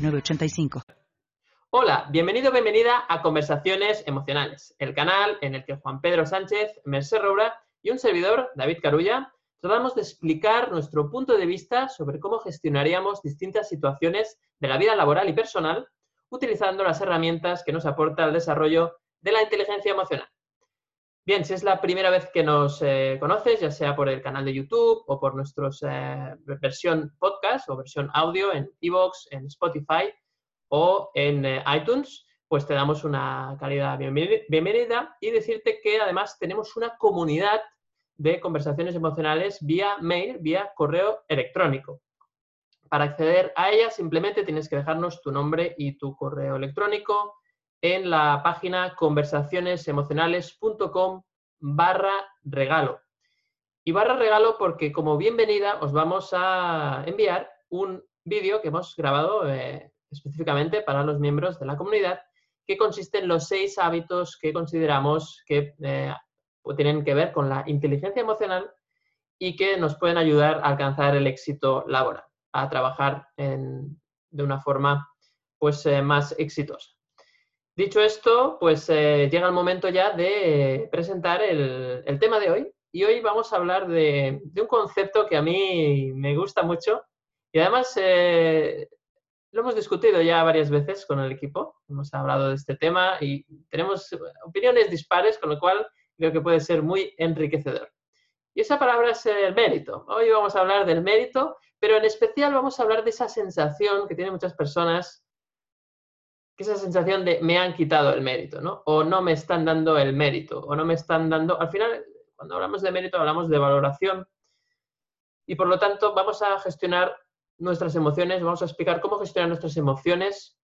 906985. Hola, bienvenido, bienvenida a Conversaciones Emocionales, el canal en el que Juan Pedro Sánchez, Merced Roura y un servidor, David Carulla, tratamos de explicar nuestro punto de vista sobre cómo gestionaríamos distintas situaciones de la vida laboral y personal utilizando las herramientas que nos aporta el desarrollo de la inteligencia emocional. Bien, si es la primera vez que nos eh, conoces, ya sea por el canal de YouTube o por nuestra eh, versión podcast o versión audio en Evox, en Spotify o en eh, iTunes, pues te damos una calidad bienvenida y decirte que además tenemos una comunidad de conversaciones emocionales vía mail, vía correo electrónico. Para acceder a ella simplemente tienes que dejarnos tu nombre y tu correo electrónico en la página conversacionesemocionales.com barra regalo. Y barra regalo porque como bienvenida os vamos a enviar un vídeo que hemos grabado eh, específicamente para los miembros de la comunidad que consiste en los seis hábitos que consideramos que eh, tienen que ver con la inteligencia emocional y que nos pueden ayudar a alcanzar el éxito laboral, a trabajar de una forma pues, eh, más exitosa. Dicho esto, pues eh, llega el momento ya de presentar el, tema de hoy. Y hoy vamos a hablar de, un concepto que a mí me gusta mucho y además eh, lo hemos discutido ya varias veces con el equipo. Hemos hablado de este tema y tenemos opiniones dispares, con lo cual creo que puede ser muy enriquecedor. Y esa palabra es el mérito. Hoy vamos a hablar del mérito, pero en especial vamos a hablar de esa sensación que tienen muchas personas esa sensación de me han quitado el mérito, ¿no? O no me están dando el mérito, o no me están dando... Al final, cuando hablamos de mérito, hablamos de valoración y por lo tanto vamos a gestionar nuestras emociones, vamos a explicar cómo gestionar nuestras emociones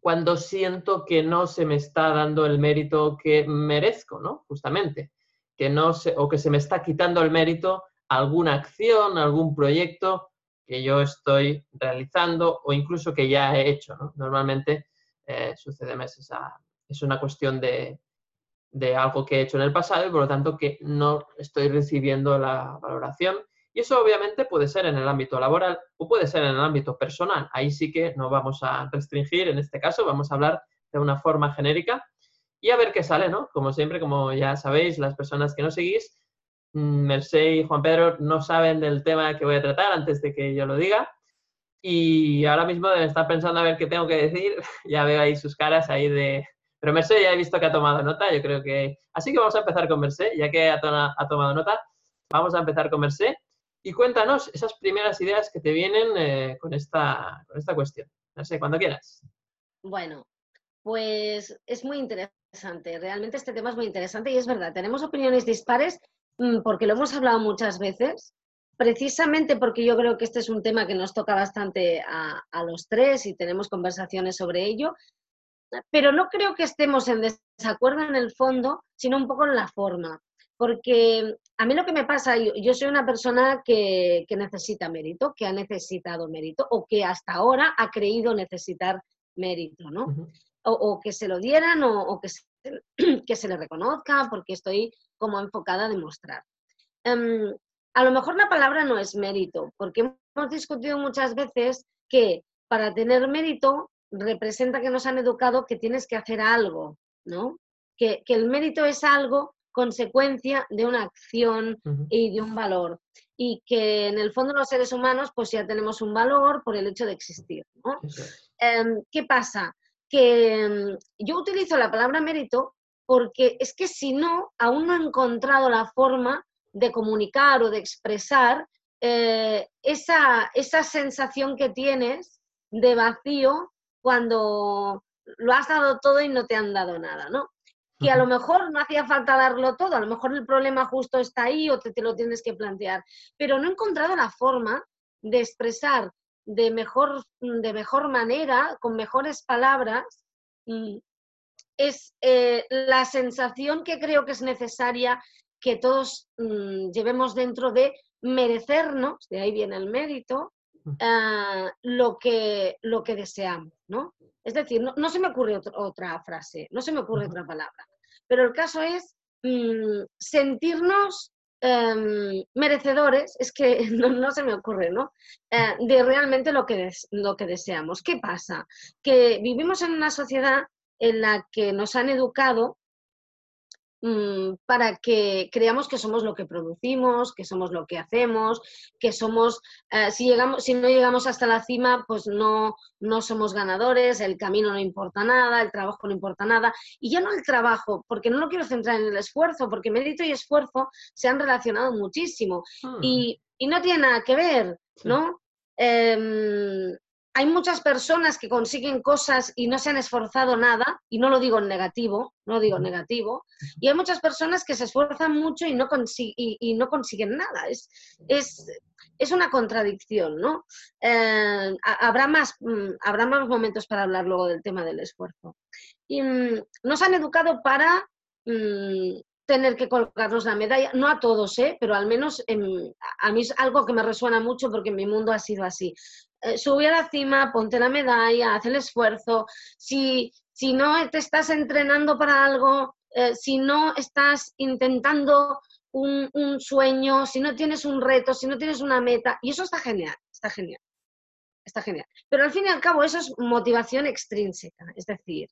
cuando siento que no se me está dando el mérito que merezco, ¿no? Justamente, que no se, o que se me está quitando el mérito alguna acción, algún proyecto que yo estoy realizando o incluso que ya he hecho, ¿no? Normalmente eh, sucede meses. es una cuestión de, algo que he hecho en el pasado y por lo tanto que no estoy recibiendo la valoración. Y eso obviamente puede ser en el ámbito laboral o puede ser en el ámbito personal. Ahí sí que no vamos a restringir, en este caso vamos a hablar de una forma genérica y a ver qué sale, ¿no? Como siempre, como ya sabéis, las personas que no seguís, mm, Mercé y Juan Pedro no saben del tema que voy a tratar antes de que yo lo diga. Y ahora mismo deben estar pensando a ver qué tengo que decir. ya veo ahí sus caras ahí de... Pero Merced ya he visto que ha tomado nota, yo creo que... Así que vamos a empezar con Merced, ya que ha, tomado nota. Vamos a empezar con Merced. Y cuéntanos esas primeras ideas que te vienen eh, con, esta, con esta cuestión. No sé, cuando quieras. Bueno, pues es muy interesante. Realmente este tema es muy interesante y es verdad, tenemos opiniones dispares mm, porque lo hemos hablado muchas veces precisamente porque yo creo que este es un tema que nos toca bastante a, los tres y tenemos conversaciones sobre ello, pero no creo que estemos en desacuerdo en el fondo, sino un poco en la forma. Porque a mí lo que me pasa, yo, soy una persona que, necesita mérito, que ha necesitado mérito o que hasta ahora ha creído necesitar mérito, ¿no? o, que se lo dieran o, que, se, que se le reconozca porque estoy como enfocada a demostrar. Em, a lo mejor la palabra no es mérito, porque hemos discutido muchas veces que para tener mérito representa que nos han educado que tienes que hacer algo, ¿no? Que, el mérito es algo consecuencia de una acción y de un valor. Y que en el fondo los seres humanos pues ya tenemos un valor por el hecho de existir, ¿no? Em, ¿Qué pasa? Que em, yo utilizo la palabra mérito porque es que si no, aún no he encontrado la forma de comunicar o de expresar eh, esa, esa sensación que tienes de vacío cuando lo has dado todo y no te han dado nada, ¿no? Que a lo mejor no hacía falta darlo todo, a lo mejor el problema justo está ahí o te, te lo tienes que plantear, pero no he encontrado la forma de expresar de mejor, de mejor manera, con mejores palabras, es eh, la sensación que creo que es necesaria que todos mm, llevemos dentro de merecernos, de ahí viene el mérito, ah, lo, que, lo que deseamos, ¿no? Es decir, no, se me ocurre otra frase, no se me ocurre otra palabra, pero el caso es mm, sentirnos em, merecedores, es que no, se me ocurre, ¿no? Eh, de realmente lo que, lo que deseamos. ¿Qué pasa? Que vivimos en una sociedad en la que nos han educado mm, para que creamos que somos lo que producimos, que somos lo que hacemos, que somos, eh, si, llegamos, si no llegamos hasta la cima, pues no, no somos ganadores, el camino no importa nada, el trabajo no importa nada. Y ya no el trabajo, porque no lo quiero centrar en el esfuerzo, porque mérito y esfuerzo se han relacionado muchísimo. Ah. Y, no tiene nada que ver, ¿no? Em, hay muchas personas que consiguen cosas y no se han esforzado nada, y no lo digo en negativo, no lo digo en negativo, y hay muchas personas que se esfuerzan mucho y no, y, no consiguen nada. Es, es, es, una contradicción, ¿no? Eh, habrá, más, mm, habrá más momentos para hablar luego del tema del esfuerzo. Y mm, nos han educado para mm, tener que colgarnos la medalla, no a todos, ¿eh? pero al menos a mí es algo que me resuena mucho porque en mi mundo ha sido así. Eh, sube a la cima, ponte la medalla, haz el esfuerzo. Si, si no te estás entrenando para algo, eh, si no estás intentando un, sueño, si no tienes un reto, si no tienes una meta, y eso está genial, está genial, está genial. Pero al fin y al cabo eso es motivación extrínseca, es decir,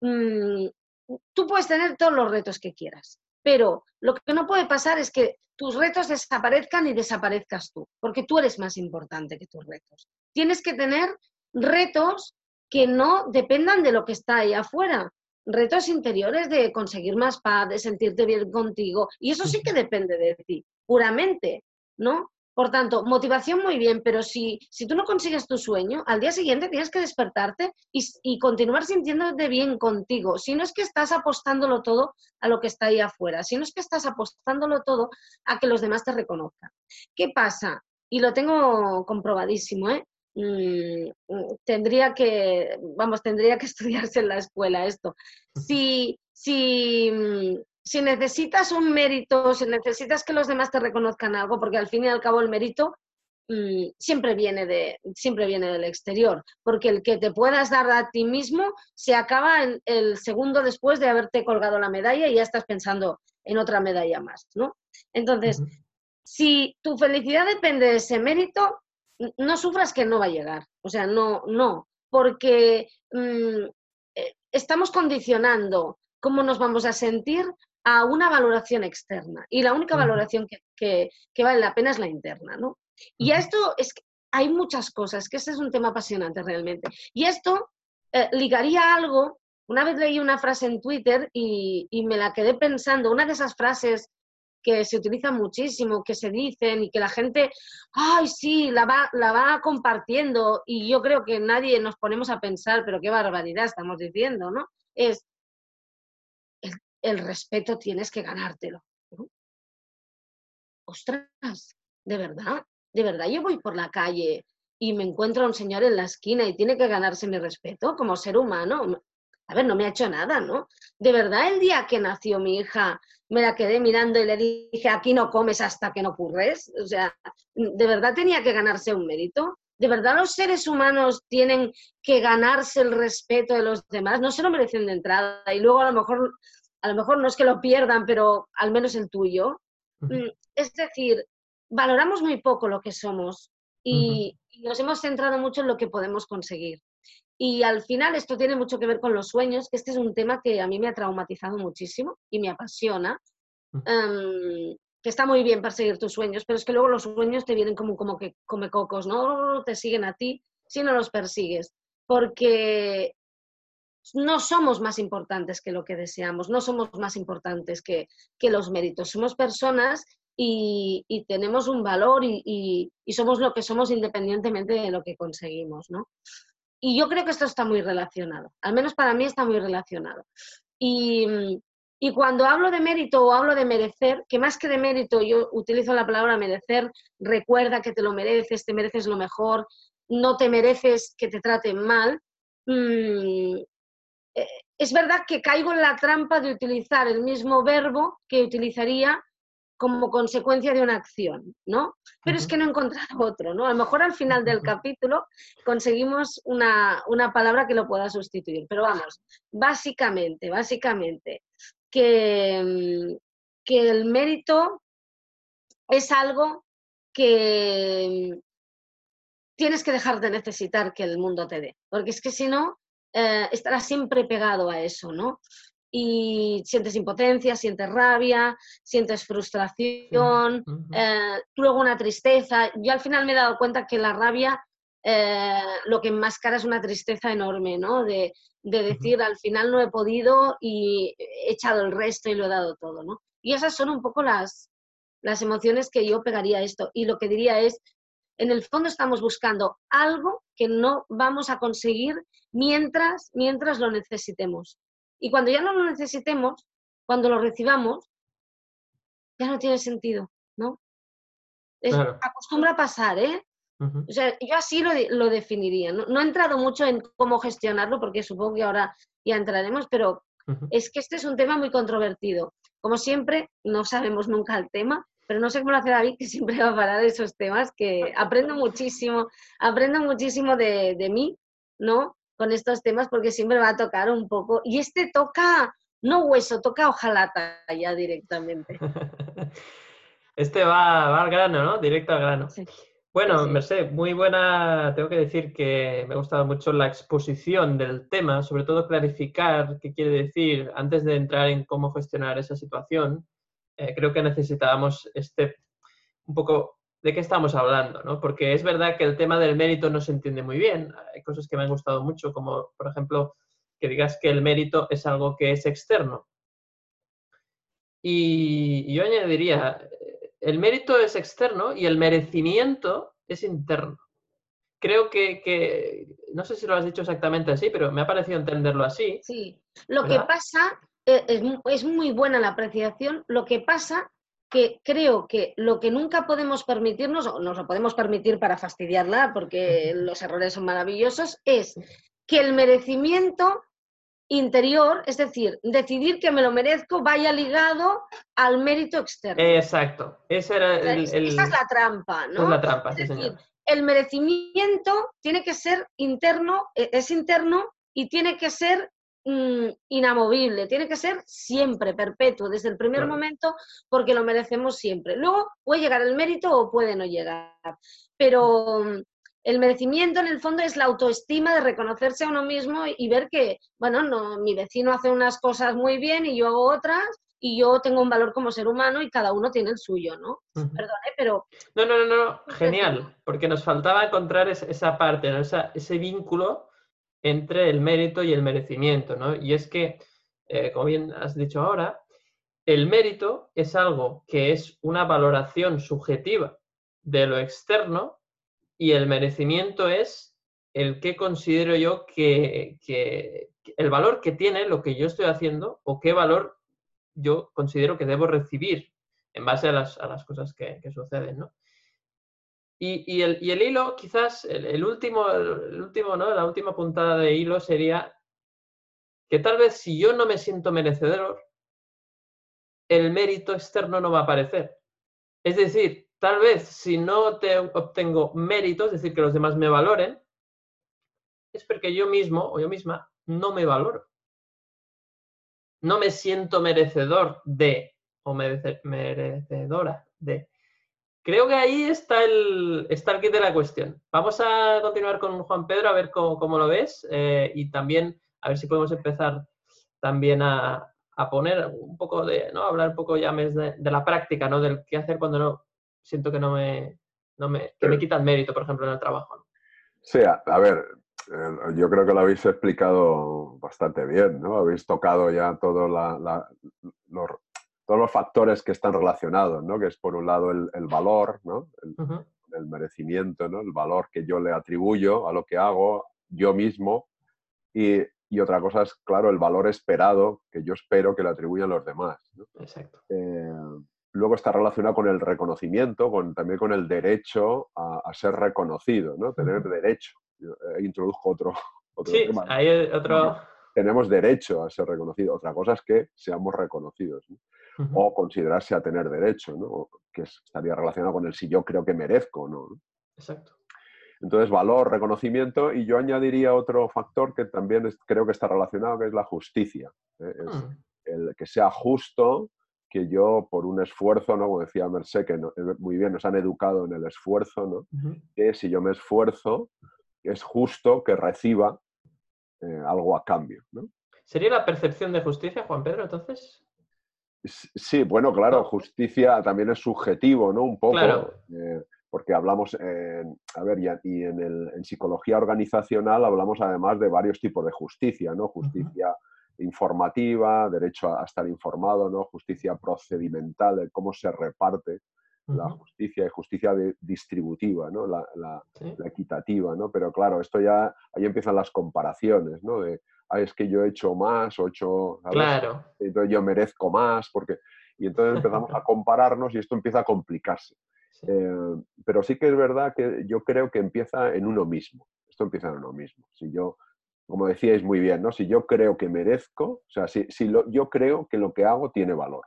mm, tú puedes tener todos los retos que quieras, pero lo que no puede pasar es que tus retos desaparezcan y desaparezcas tú, porque tú eres más importante que tus retos. Tienes que tener retos que no dependan de lo que está ahí afuera, retos interiores de conseguir más paz, de sentirte bien contigo, y eso sí que depende de ti, puramente, ¿no? Por tanto, motivación muy bien, pero si, si tú no consigues tu sueño, al día siguiente tienes que despertarte y, y, continuar sintiéndote bien contigo. Si no es que estás apostándolo todo a lo que está ahí afuera, si no es que estás apostándolo todo a que los demás te reconozcan. ¿Qué pasa? Y lo tengo comprobadísimo, ¿eh? Mm, mm, tendría que, vamos, tendría que estudiarse en la escuela esto. Si, si, mm, si necesitas un mérito, si necesitas que los demás te reconozcan algo, porque al fin y al cabo el mérito mm, siempre, viene de, siempre viene del exterior, porque el que te puedas dar a ti mismo se acaba el, el segundo después de haberte colgado la medalla y ya estás pensando en otra medalla más, ¿no? Entonces, si tu felicidad depende de ese mérito, no sufras que no va a llegar, o sea, no, no, porque mm, eh, estamos condicionando cómo nos vamos a sentir a una valoración externa. Y la única valoración que, vale la pena es la interna, ¿no? Y a esto es que hay muchas cosas, que ese es un tema apasionante realmente. Y esto eh, ligaría algo, una vez leí una frase en Twitter y, me la quedé pensando, una de esas frases que se utilizan muchísimo, que se dicen y que la gente, ay, sí, la va, la va compartiendo y yo creo que nadie nos ponemos a pensar, pero qué barbaridad estamos diciendo, ¿no? Es, el respeto tienes que ganártelo. Ostras, de verdad, de verdad, yo voy por la calle y me encuentro a un señor en la esquina y tiene que ganarse mi respeto como ser humano. A ver, no me ha hecho nada, ¿no? De verdad, el día que nació mi hija, me la quedé mirando y le dije, aquí no comes hasta que no ocurres. O sea, ¿de verdad tenía que ganarse un mérito? ¿De verdad los seres humanos tienen que ganarse el respeto de los demás? No se lo merecen de entrada y luego a lo mejor a lo mejor no es que lo pierdan, pero al menos el tuyo. Mm, es decir, valoramos muy poco lo que somos y, nos hemos centrado mucho en lo que podemos conseguir. Y al final esto tiene mucho que ver con los sueños, que este es un tema que a mí me ha traumatizado muchísimo y me apasiona. Em, que está muy bien perseguir tus sueños, pero es que luego los sueños te vienen como, como que come cocos, ¿no? Te siguen a ti si no los persigues. Porque no somos más importantes que lo que deseamos, no somos más importantes que, los méritos. Somos personas y, tenemos un valor y, somos lo que somos independientemente de lo que conseguimos, ¿no? Y yo creo que esto está muy relacionado, al menos para mí está muy relacionado. Y, y cuando hablo de mérito o hablo de merecer, que más que de mérito yo utilizo la palabra merecer, recuerda que te lo mereces, te mereces lo mejor, no te mereces que te traten mal, mm, eh, es verdad que caigo en la trampa de utilizar el mismo verbo que utilizaría como consecuencia de una acción, ¿no? Pero es que no he encontrado otro, ¿no? A lo mejor al final del capítulo conseguimos una, palabra que lo pueda sustituir. Pero vamos, básicamente, básicamente, que, mm, que el mérito es algo que tienes que dejar de necesitar que el mundo te dé, porque es que si no, eh, estarás siempre pegado a eso, ¿no? y sientes impotencia, sientes rabia, sientes frustración, eh, luego una tristeza. Yo al final me he dado cuenta que la rabia eh, lo que enmascara es una tristeza enorme, ¿no? De, decir al final no he podido y he echado el resto y lo he dado todo, ¿no? Y esas son un poco las, las emociones que yo pegaría a esto. Y lo que diría es, en el fondo estamos buscando algo que no vamos a conseguir mientras, mientras lo necesitemos. Y cuando ya no lo necesitemos, cuando lo recibamos, ya no tiene sentido, ¿no? Acostumbra a pasar, ¿eh? O sea, yo así lo, definiría. No, he entrado mucho en cómo gestionarlo, porque supongo que ahora ya entraremos, pero es que este es un tema muy controvertido. Como siempre, no sabemos nunca el tema, pero no sé cómo lo hace David, que siempre va a parar de esos temas, que aprendo muchísimo, aprendo muchísimo de, de mí, ¿no? con estos temas porque siempre va a tocar un poco. Y este toca, no hueso, toca hojalata ya directamente. este va, al grano, ¿no? Directo al grano. Bueno, Merced, muy buena, tengo que decir que me ha gustado mucho la exposición del tema, sobre todo clarificar qué quiere decir antes de entrar en cómo gestionar esa situación. Eh, creo que necesitábamos este un poco de qué estamos hablando, ¿no? Porque es verdad que el tema del mérito no se entiende muy bien. Hay cosas que me han gustado mucho, como por ejemplo que digas que el mérito es algo que es externo. Y yo añadiría, el mérito es externo y el merecimiento es interno. Creo que, no sé si lo has dicho exactamente así, pero me ha parecido entenderlo así. Sí, lo que pasa, eh, es, es muy buena la apreciación, lo que pasa que creo que lo que nunca podemos permitirnos, o nos lo podemos permitir para fastidiarla, porque los errores son maravillosos, es que el merecimiento interior, es decir, decidir que me lo merezco, vaya ligado al mérito externo. Exacto. Esa, era el, es la trampa, ¿no? Es la trampa, es decir, El merecimiento tiene que ser interno, e, es interno y tiene que ser Mm, inamovible, tiene que ser siempre, perpetuo, desde el primer momento, porque lo merecemos siempre. Luego puede llegar el mérito o puede no llegar, pero mm, el merecimiento en el fondo es la autoestima de reconocerse a uno mismo y ver que, bueno, no, mi vecino hace unas cosas muy bien y yo hago otras y yo tengo un valor como ser humano y cada uno tiene el suyo, ¿no? pero... No, no, no, no, genial, porque nos faltaba encontrar esa parte, ese vínculo entre el mérito y el merecimiento, ¿no? Y es que, eh, como bien has dicho ahora, el mérito es algo que es una valoración subjetiva de lo externo y el merecimiento es el que considero yo que, el valor que tiene lo que yo estoy haciendo o qué valor yo considero que debo recibir en base a las, cosas que, que suceden, ¿no? Y, el, hilo, quizás, el, último, el último, ¿no? La última puntada de hilo sería que tal vez si yo no me siento merecedor, el mérito externo no va a aparecer. Es decir, tal vez si no te obtengo mérito, es decir, que los demás me valoren, es porque yo mismo o yo misma no me valoro. No me siento merecedor de o merecedora de. Creo que ahí está el, está el kit de la cuestión. Vamos a continuar con Juan Pedro a ver cómo, lo ves eh, y también a ver si podemos empezar también a, poner un poco de, ¿no? Hablar un poco ya de, de, la práctica, ¿no? Del qué hacer cuando no siento que no me, no me, que me quitan mérito, por ejemplo, en el trabajo. Sí, a, ver, eh, yo creo que lo habéis explicado bastante bien, ¿no? Habéis tocado ya todo la, la, los, todos los factores que están relacionados, ¿no? Que es por un lado el, valor, ¿no? El, merecimiento, ¿no? El valor que yo le atribuyo a lo que hago yo mismo y, otra cosa es, claro, el valor esperado que yo espero que le atribuyan los demás. Exacto. Eh, luego está relacionado con el reconocimiento, con, también con el derecho a, ser reconocido, ¿no? Tener derecho. Eh, introduzco otro, otro sí, Hay otro... Tenemos derecho a ser reconocido. Otra cosa es que seamos reconocidos. O considerarse a tener derecho, ¿no? que estaría relacionado con el si yo creo que merezco no. Exacto. Entonces, valor, reconocimiento, y yo añadiría otro factor que también creo que está relacionado, que es la justicia. ¿eh? Es hmm. el que sea justo, que yo por un esfuerzo, ¿no? como decía Merced, que eh, muy bien nos han educado en el esfuerzo, ¿no? que si yo me esfuerzo, es justo que reciba eh, algo a cambio. ¿no? ¿Sería la percepción de justicia, Juan Pedro, entonces? Sí, bueno, claro, justicia también es subjetivo, ¿no? Un poco. Eh, porque hablamos, a ver, y, en, el, en, psicología organizacional hablamos además de varios tipos de justicia, ¿no? Justicia informativa, derecho a, estar informado, ¿no? Justicia procedimental, cómo se reparte la justicia y justicia distributiva, ¿no? La, la, equitativa, ¿no? Pero claro, esto ya, ahí empiezan las comparaciones, ¿no? De, es que yo he hecho más o he hecho... Claro. Entonces yo merezco más, porque... Y entonces empezamos a compararnos y esto empieza a complicarse. Eh, pero sí que es verdad que yo creo que empieza en uno mismo. Esto empieza en uno mismo. Si yo, como decíais muy bien, ¿no? Si yo creo que merezco, o sea, si, si lo, yo creo que lo que hago tiene valor.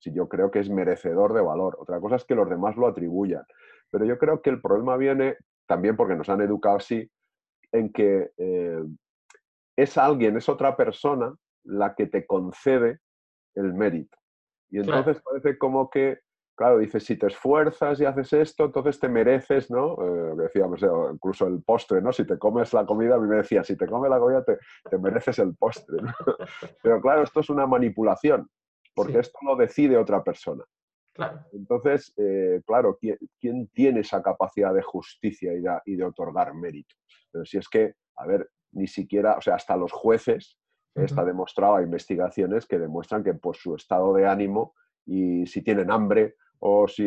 Si yo creo que es merecedor de valor. Otra cosa es que los demás lo atribuyan. Pero yo creo que el problema viene también porque nos han educado así, en que eh, es alguien, es otra persona la que te concede el mérito. Y entonces parece como que, claro, dices, si te esfuerzas y haces esto, entonces te mereces, ¿no? Eh, decíamos, eh, incluso el postre, ¿no? Si te comes la comida, a mí me decía, si te comes la comida, te, mereces el postre. Pero claro, esto es una manipulación, porque esto lo decide otra persona. Claro. Entonces, eh, claro, ¿quién, tiene esa capacidad de justicia y de, y de otorgar mérito? Pero si es que, a ver, ni siquiera, o sea, hasta los jueces, está demostrado, hay investigaciones que demuestran que por su estado de ánimo y si tienen hambre o si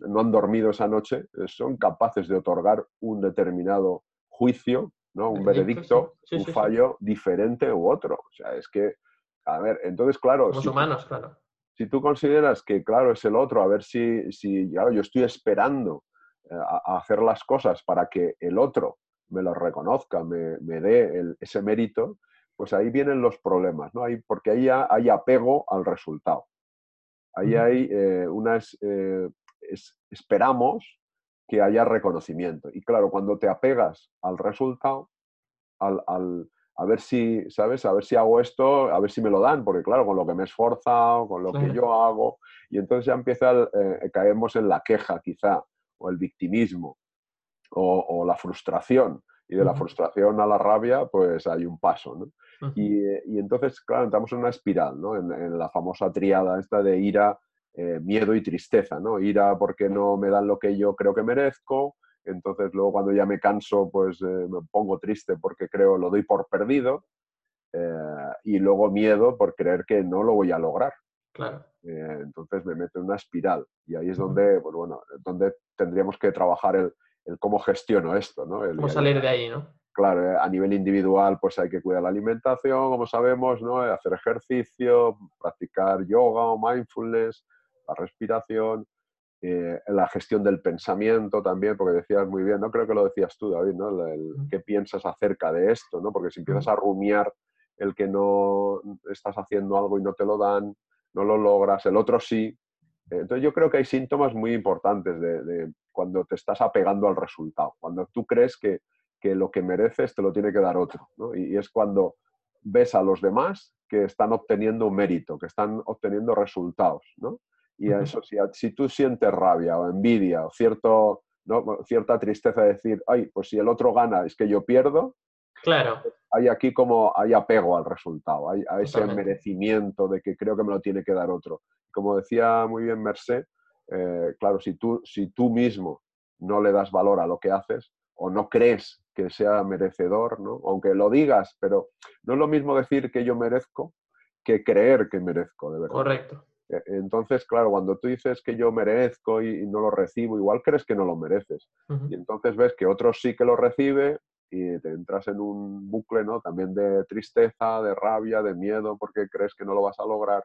no han dormido esa noche, eh, son capaces de otorgar un determinado juicio, ¿no? un veredicto, un fallo diferente u otro. O sea, es que, a ver, entonces, claro... Los humanos, claro. Si tú consideras que, claro, es el otro, a ver si, si claro, yo estoy esperando eh, a hacer las cosas para que el otro me lo reconozca, me, dé ese mérito, pues ahí vienen los problemas, ¿no? porque ahí hay apego al resultado. Ahí hay eh, unas... Eh, esperamos que haya reconocimiento. Y claro, cuando te apegas al resultado, al, a ver si, ¿sabes? A ver si hago esto, a ver si me lo dan, porque claro, con lo que me he esforzado, con lo que yo hago, y entonces ya empieza, eh, caemos en la queja quizá, o el victimismo, o, la frustración. Y de la frustración a la rabia, pues hay un paso, ¿no? y, entonces, claro, entramos en una espiral, ¿no? En, la famosa triada esta de ira, eh, miedo y tristeza, ¿no? Ira porque no me dan lo que yo creo que merezco, entonces luego cuando ya me canso, pues eh, me pongo triste porque creo lo doy por perdido, eh, y luego miedo por creer que no lo voy a lograr. Claro. entonces me meto en una espiral y ahí es donde, pues, bueno, donde tendríamos que trabajar el, el cómo gestiono esto, ¿no? cómo salir de ahí, ¿no? Claro, eh, a nivel individual pues hay que cuidar la alimentación, como sabemos, ¿no? Eh, hacer ejercicio, practicar yoga o mindfulness, la respiración, eh, la gestión del pensamiento también, porque decías muy bien, no creo que lo decías tú, David, ¿no? El, ¿Qué piensas acerca de esto? ¿no? Porque si empiezas a rumiar el que no estás haciendo algo y no te lo dan, no lo logras, el otro sí, entonces yo creo que hay síntomas muy importantes de, cuando te estás apegando al resultado, cuando tú crees que, lo que mereces te lo tiene que dar otro. Y, es cuando ves a los demás que están obteniendo mérito, que están obteniendo resultados. Y eso, si, si, tú sientes rabia o envidia o cierto, cierta tristeza de decir, ay, pues si el otro gana es que yo pierdo, Claro. Hay aquí como hay apego al resultado, hay, ese merecimiento de que creo que me lo tiene que dar otro. Como decía muy bien Merced, eh, claro, si tú, si tú mismo no le das valor a lo que haces o no crees que sea merecedor, ¿no? aunque lo digas, pero no es lo mismo decir que yo merezco que creer que merezco, de verdad. Correcto. E, entonces, claro, cuando tú dices que yo merezco y, no lo recibo, igual crees que no lo mereces. Y entonces ves que otros sí que lo recibe y te entras en un bucle ¿no? también de tristeza, de rabia, de miedo, porque crees que no lo vas a lograr.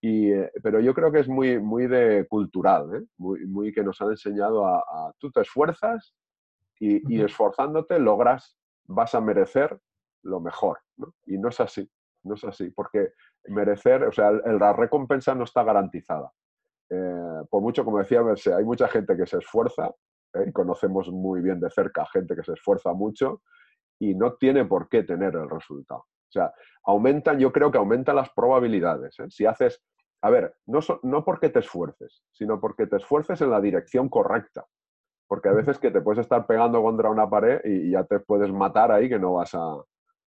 Y, eh, pero yo creo que es muy, muy de cultural, ¿eh? muy, muy que nos han enseñado a, a tú te esfuerzas y, y, esforzándote logras, vas a merecer lo mejor. ¿no? Y no es así, no es así, porque merecer, o sea, el, la recompensa no está garantizada. Eh, por mucho, como decía hay mucha gente que se esfuerza, ¿eh? y conocemos muy bien de cerca gente que se esfuerza mucho y no tiene por qué tener el resultado. O sea, aumentan, yo creo que aumentan las probabilidades. ¿eh? Si haces, a ver, no, so, no porque te esfuerces, sino porque te esfuerces en la dirección correcta. Porque a veces que te puedes estar pegando contra una pared y, y ya te puedes matar ahí que no vas a,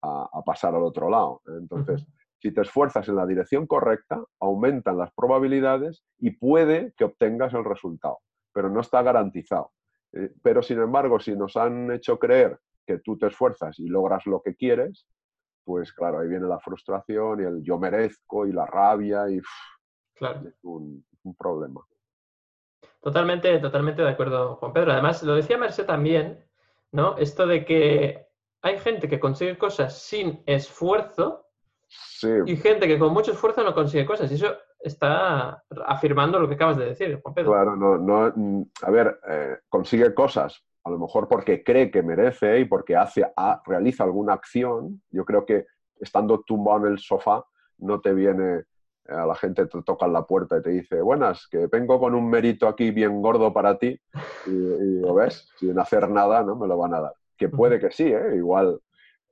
a, a pasar al otro lado. Entonces, si te esfuerzas en la dirección correcta, aumentan las probabilidades y puede que obtengas el resultado, pero no está garantizado. Eh, pero, sin embargo, si nos han hecho creer que tú te esfuerzas y logras lo que quieres, pues claro, ahí viene la frustración y el yo merezco y la rabia y claro. es un, un, problema. Totalmente, totalmente de acuerdo, Juan Pedro. Además, lo decía Merced también, ¿no? Esto de que hay gente que consigue cosas sin esfuerzo sí. y gente que con mucho esfuerzo no consigue cosas. Y eso está afirmando lo que acabas de decir, Juan Pedro. Claro, no, no, mm, a ver, eh, consigue cosas, a lo mejor porque cree que merece y porque hace, a, realiza alguna acción. Yo creo que estando tumbado en el sofá no te viene a la gente te toca en la puerta y te dice, buenas, que vengo con un mérito aquí bien gordo para ti y, y lo ves, sin hacer nada, ¿no? Me lo van a dar. Que puede que sí, ¿eh? igual,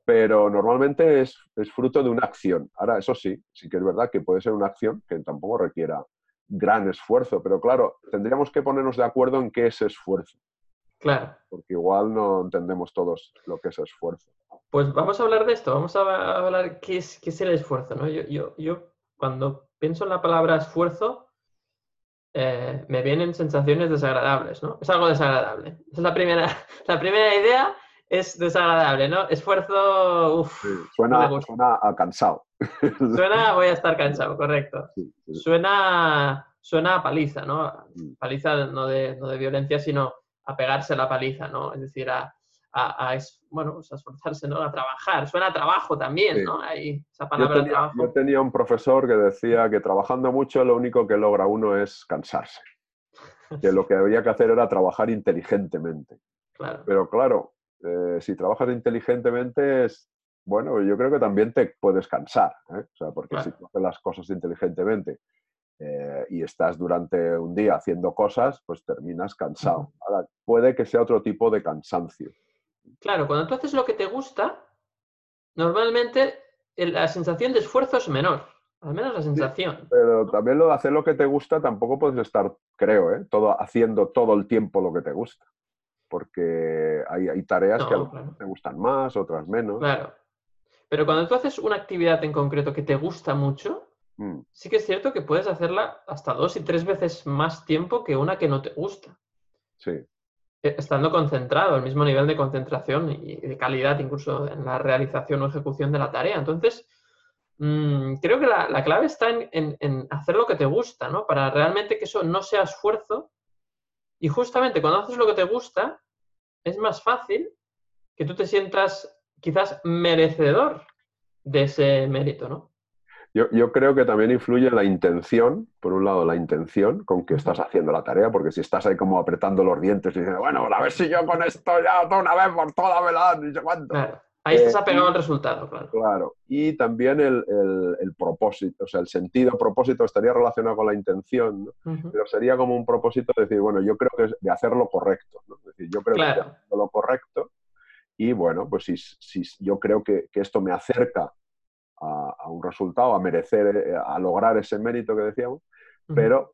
pero normalmente es, es, fruto de una acción. Ahora, eso sí, sí que es verdad que puede ser una acción que tampoco requiera gran esfuerzo, pero claro, tendríamos que ponernos de acuerdo en qué es esfuerzo. Claro. Porque igual no entendemos todos lo que es esfuerzo. Pues vamos a hablar de esto, vamos a hablar qué es, qué es el esfuerzo. ¿no? Yo, yo, yo cuando pienso en la palabra esfuerzo, eh, me vienen sensaciones desagradables, ¿no? Es algo desagradable. Esa es la primera, la primera idea, es desagradable, ¿no? Esfuerzo, uff. Sí, suena, no suena a cansado. Suena, voy a estar cansado, correcto. Sí, sí. Suena, suena a paliza, ¿no? Paliza no de, no de violencia, sino a pegarse la paliza, ¿no? Es decir, a, a, a, bueno, pues a esforzarse, ¿no? A trabajar. Suena a trabajo también. ¿no? Ahí, esa palabra yo tenía, trabajo. Yo tenía un profesor que decía que trabajando mucho lo único que logra uno es cansarse. Que lo que había que hacer era trabajar inteligentemente. Claro. Pero claro, eh, si trabajas inteligentemente es, bueno, yo creo que también te puedes cansar, ¿eh? o sea, porque claro. si haces las cosas inteligentemente eh, y estás durante un día haciendo cosas, pues terminas cansado. Ahora, puede que sea otro tipo de cansancio. Claro, cuando tú haces lo que te gusta, normalmente la sensación de esfuerzo es menor. Al menos la sensación. Sí, pero también lo de hacer lo que te gusta, tampoco puedes estar, creo, ¿eh? todo, haciendo todo el tiempo lo que te gusta. Porque hay, hay tareas no, que a lo claro. te gustan más, otras menos. Claro. Pero cuando tú haces una actividad en concreto que te gusta mucho, mm. sí que es cierto que puedes hacerla hasta dos y tres veces más tiempo que una que no te gusta. Sí. Eh, estando concentrado, el mismo nivel de concentración y de calidad incluso en la realización o ejecución de la tarea. Entonces, mmm, creo que la, la clave está en, en, en, hacer lo que te gusta, ¿no? Para realmente que eso no sea esfuerzo. Y justamente cuando haces lo que te gusta, es más fácil que tú te sientas quizás merecedor de ese mérito, ¿no? Yo, yo, creo que también influye la intención, por un lado la intención con que estás haciendo la tarea, porque si estás ahí como apretando los dientes y dices, bueno, a ver si yo con esto ya una vez por toda velada, ni sé cuánto. Claro. Ahí eh, estás apegado al resultado, claro. Claro. Y también el, el, el, propósito, o sea, el sentido propósito estaría relacionado con la intención, ¿no? uh -huh. pero sería como un propósito de decir, bueno, yo creo que es de hacer lo correcto, ¿no? Es decir, yo creo claro. que es lo correcto y bueno, pues si, si yo creo que, que esto me acerca a, a, un resultado, a merecer, eh, a lograr ese mérito que decíamos, uh -huh. pero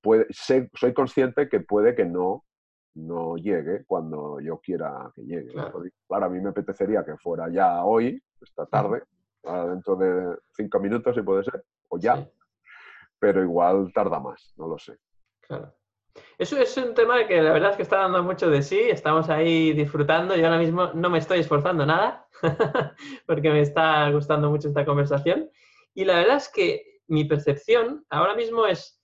puede, sé, soy consciente que puede que no, no llegue cuando yo quiera que llegue. Claro. claro. a mí me apetecería que fuera ya hoy, esta tarde, dentro de cinco minutos si puede ser, o ya, sí. pero igual tarda más, no lo sé. Claro. Eso es un tema que la verdad es que está dando mucho de sí, estamos ahí disfrutando, yo ahora mismo no me estoy esforzando nada, porque me está gustando mucho esta conversación, y la verdad es que mi percepción ahora mismo es,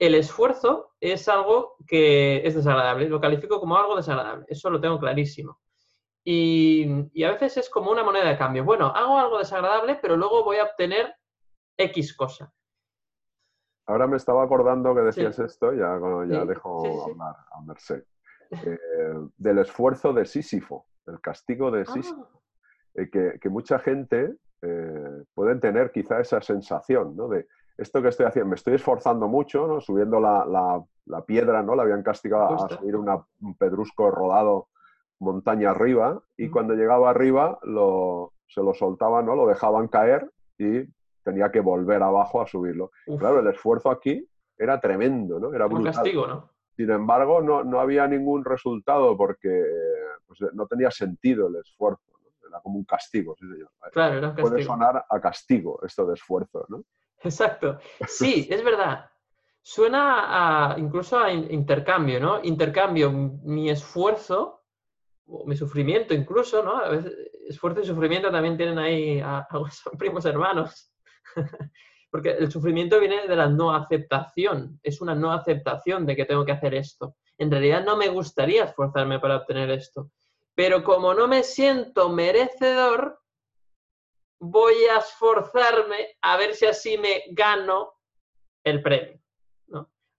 el esfuerzo es algo que es desagradable, lo califico como algo desagradable, eso lo tengo clarísimo. Y, y a veces es como una moneda de cambio, bueno, hago algo desagradable, pero luego voy a obtener X cosa. ahora me estaba acordando que decías esto, ya, ya dejo hablar a Merced, eh, del esfuerzo de Sísifo, el castigo de Sísifo. Ah. Eh, que, mucha gente eh, puede tener quizá esa sensación, ¿no? De esto que estoy haciendo, me estoy esforzando mucho, ¿no? Subiendo la, piedra, ¿no? La habían castigado a subir un pedrusco rodado montaña arriba y cuando llegaba arriba lo, se lo soltaban, ¿no? Lo dejaban caer y tenía que volver abajo a subirlo. Claro, el esfuerzo aquí era tremendo, ¿no? Era Un castigo, ¿no? Sin embargo, no, no había ningún resultado porque pues, no tenía sentido el esfuerzo. Era como un castigo, sí, señor. Claro, era un castigo. Puede sonar a castigo esto de esfuerzo, ¿no? Exacto. Sí, es verdad. Suena a, incluso a intercambio, ¿no? Intercambio mi esfuerzo mi sufrimiento incluso, ¿no? A veces esfuerzo y sufrimiento también tienen ahí, a, son primos hermanos. Porque el sufrimiento viene de la no aceptación, es una no aceptación de que tengo que hacer esto. En realidad no me gustaría esforzarme para obtener esto, pero como no me siento merecedor, voy a esforzarme a ver si así me gano el premio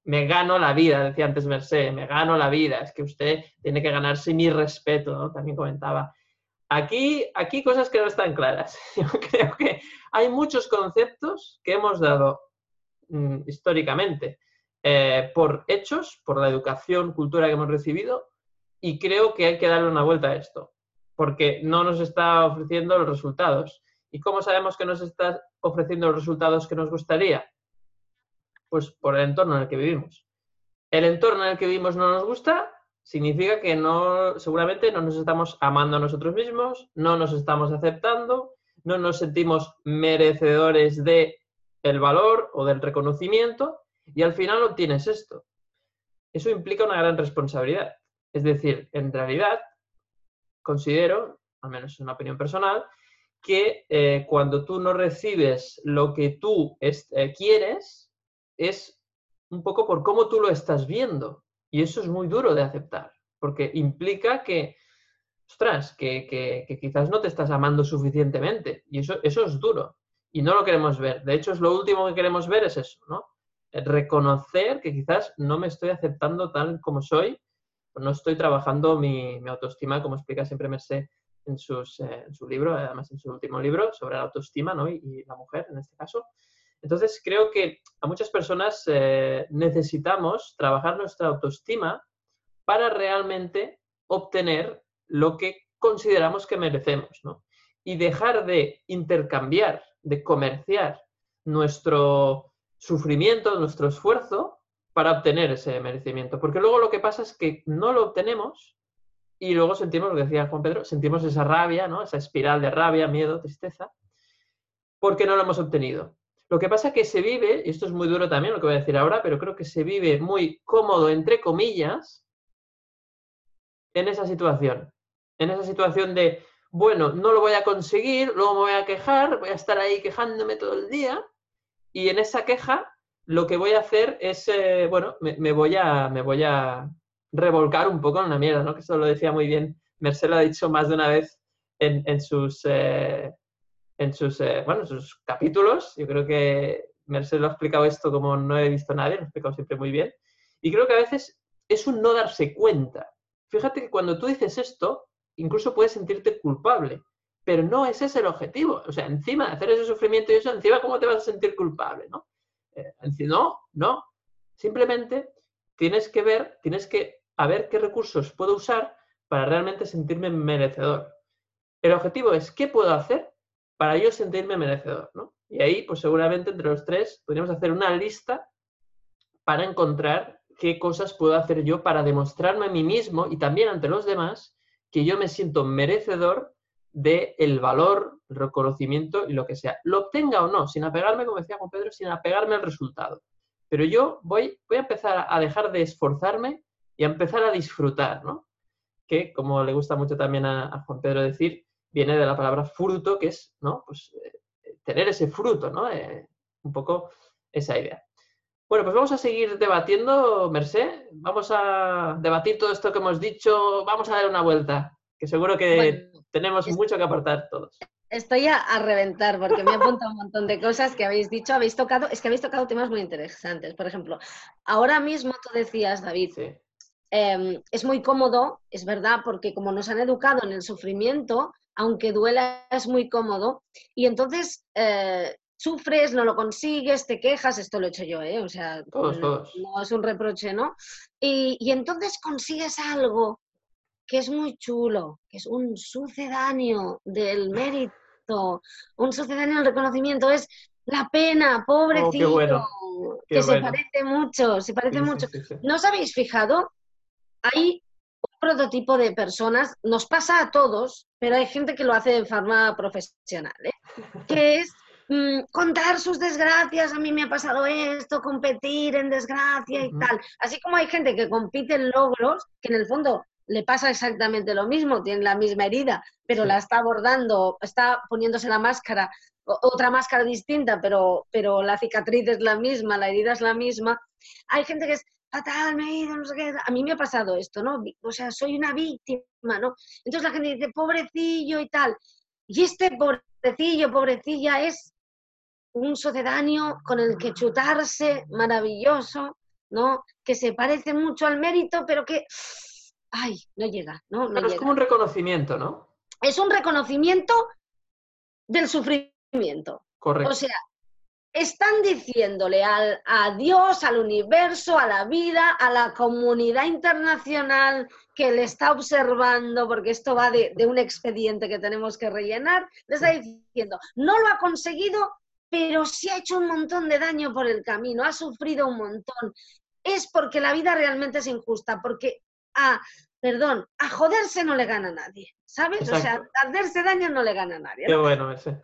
me gano la vida, decía antes Merced, me gano la vida, es que usted tiene que ganarse mi respeto, ¿no? También comentaba. Aquí, aquí cosas que no están claras. Yo creo que hay muchos conceptos que hemos dado mm, históricamente eh, por hechos, por la educación, cultura que hemos recibido, y creo que hay que darle una vuelta a esto, porque no nos está ofreciendo los resultados. ¿Y cómo sabemos que nos está ofreciendo los resultados que nos gustaría? Pues por el entorno en el que vivimos. El entorno en el que vivimos no nos gusta, significa que no, seguramente no nos estamos amando a nosotros mismos, no nos estamos aceptando, no nos sentimos merecedores de el valor o del reconocimiento y al final obtienes esto. Eso implica una gran responsabilidad. Es decir, en realidad, considero, al menos es una opinión personal, que eh, cuando tú no recibes lo que tú eh, quieres, es un poco por cómo tú lo estás viendo. Y eso es muy duro de aceptar, porque implica que, ostras, que, quizás no te estás amando suficientemente. Y eso, eso es duro. Y no lo queremos ver. De hecho, es lo último que queremos ver es eso, ¿no? Reconocer que quizás no me estoy aceptando tal como soy, no estoy trabajando mi, autoestima, como explica siempre Merced en, sus, eh, su libro, además en su último libro, sobre la autoestima, ¿no? y la mujer en este caso. Entonces, creo que a muchas personas eh, necesitamos trabajar nuestra autoestima para realmente obtener lo que consideramos que merecemos, ¿no? Y dejar de intercambiar, de comerciar nuestro sufrimiento, nuestro esfuerzo para obtener ese merecimiento. Porque luego lo que pasa es que no lo obtenemos y luego sentimos, lo que decía Juan Pedro, sentimos esa rabia, ¿no? Esa espiral de rabia, miedo, tristeza, porque no lo hemos obtenido. Lo que pasa es que se vive, y esto es muy duro también lo que voy a decir ahora, pero creo que se vive muy cómodo, entre comillas, en esa situación. En esa situación de, bueno, no lo voy a conseguir, luego me voy a quejar, voy a estar ahí quejándome todo el día, y en esa queja lo que voy a hacer es, eh, bueno, me, voy a, me voy a revolcar un poco en una mierda, ¿no? Que eso lo decía muy bien, Merced ha dicho más de una vez en, sus... Eh, en sus, eh, bueno, sus capítulos. Yo creo que Mercedes lo ha explicado esto como no he visto nadie, lo ha explicado siempre muy bien. Y creo que a veces es un no darse cuenta. Fíjate que cuando tú dices esto, incluso puedes sentirte culpable, pero no ese es el objetivo. O sea, encima de hacer ese sufrimiento y eso, encima, ¿cómo te vas a sentir culpable? ¿no? Eh, no, no. Simplemente tienes que ver, tienes que a ver qué recursos puedo usar para realmente sentirme merecedor. El objetivo es, ¿qué puedo hacer para yo sentirme merecedor, ¿no? Y ahí, pues seguramente entre los tres podríamos hacer una lista para encontrar qué cosas puedo hacer yo para demostrarme a mí mismo y también ante los demás que yo me siento merecedor del el valor, el reconocimiento y lo que sea. Lo obtenga o no, sin apegarme, como decía Juan Pedro, sin apegarme al resultado. Pero yo voy, voy a empezar a dejar de esforzarme y a empezar a disfrutar, ¿no? Que, como le gusta mucho también a Juan Pedro decir, viene de la palabra fruto, que es, ¿no? Pues eh, tener ese fruto, ¿no? Eh, un poco esa idea. Bueno, pues vamos a seguir debatiendo, Merced. Vamos a debatir todo esto que hemos dicho. Vamos a dar una vuelta, que seguro que tenemos mucho que aportar todos. Estoy a, reventar porque me he apuntado un montón de cosas que habéis dicho, habéis tocado, es que habéis tocado temas muy interesantes. Por ejemplo, ahora mismo tú decías, David, em, es muy cómodo, es verdad, porque como nos han educado en el sufrimiento, aunque duela, es muy cómodo. Y entonces eh, sufres, no lo consigues, te quejas, esto lo he hecho yo, ¿eh? o sea, no, es un reproche, ¿no? Y, y entonces consigues algo que es muy chulo, que es un sucedáneo del mérito un sucedáneo del reconocimiento, es la pena, pobrecito, oh, que se parece mucho, se parece mucho. ¿No os habéis fijado? Hay un prototipo de personas, nos pasa a todos, pero hay gente que lo hace de forma profesional, ¿eh? que es mm, contar sus desgracias, a mí me ha pasado esto, competir en desgracia y tal. Así como hay gente que compite en logros, que en el fondo le pasa exactamente lo mismo, tiene la misma herida, pero la está abordando, está poniéndose la máscara, otra máscara distinta, pero, pero la cicatriz es la misma, la herida es la misma. Hay gente que es fatal, me he ido, no sé qué. A mí me ha pasado esto, ¿no? O sea, soy una víctima, ¿no? Entonces la gente dice, pobrecillo y tal. Y este pobrecillo, pobrecilla es un sucedáneo con el que chutarse maravilloso, ¿no? Que se parece mucho al mérito, pero que ay, no llega, ¿no? Pero es como un reconocimiento, ¿no? Es un reconocimiento del sufrimiento. Correcto. O sea, están diciéndole al, a Dios, al universo, a la vida, a la comunidad internacional que le está observando, porque esto va de, de un expediente que tenemos que rellenar, le está diciendo, no lo ha conseguido, pero sí ha hecho un montón de daño por el camino, ha sufrido un montón. Es porque la vida realmente es injusta, porque a, perdón, a joderse no le gana a nadie, ¿sabes? O sea, a hacerse daño no le gana a nadie. Qué bueno ese.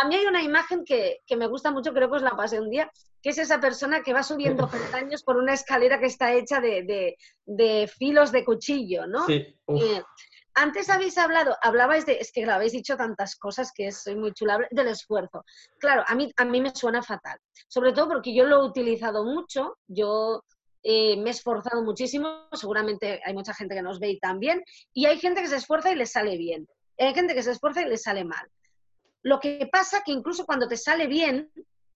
A mí, hay una imagen que, me gusta mucho, creo que os la pasé un día, que es esa persona que va subiendo peldaños por una escalera que está hecha de, filos de cuchillo, ¿no? Sí. Eh, antes habéis hablado, hablabais de, es que lo habéis dicho tantas cosas que soy muy chula, del esfuerzo. Claro, a mí, a mí me suena fatal, sobre todo porque yo lo he utilizado mucho, yo eh, me he esforzado muchísimo, seguramente hay mucha gente que nos ve y también, y hay gente que se esfuerza y le sale bien, hay gente que se esfuerza y le sale mal. Lo que pasa que incluso cuando te sale bien,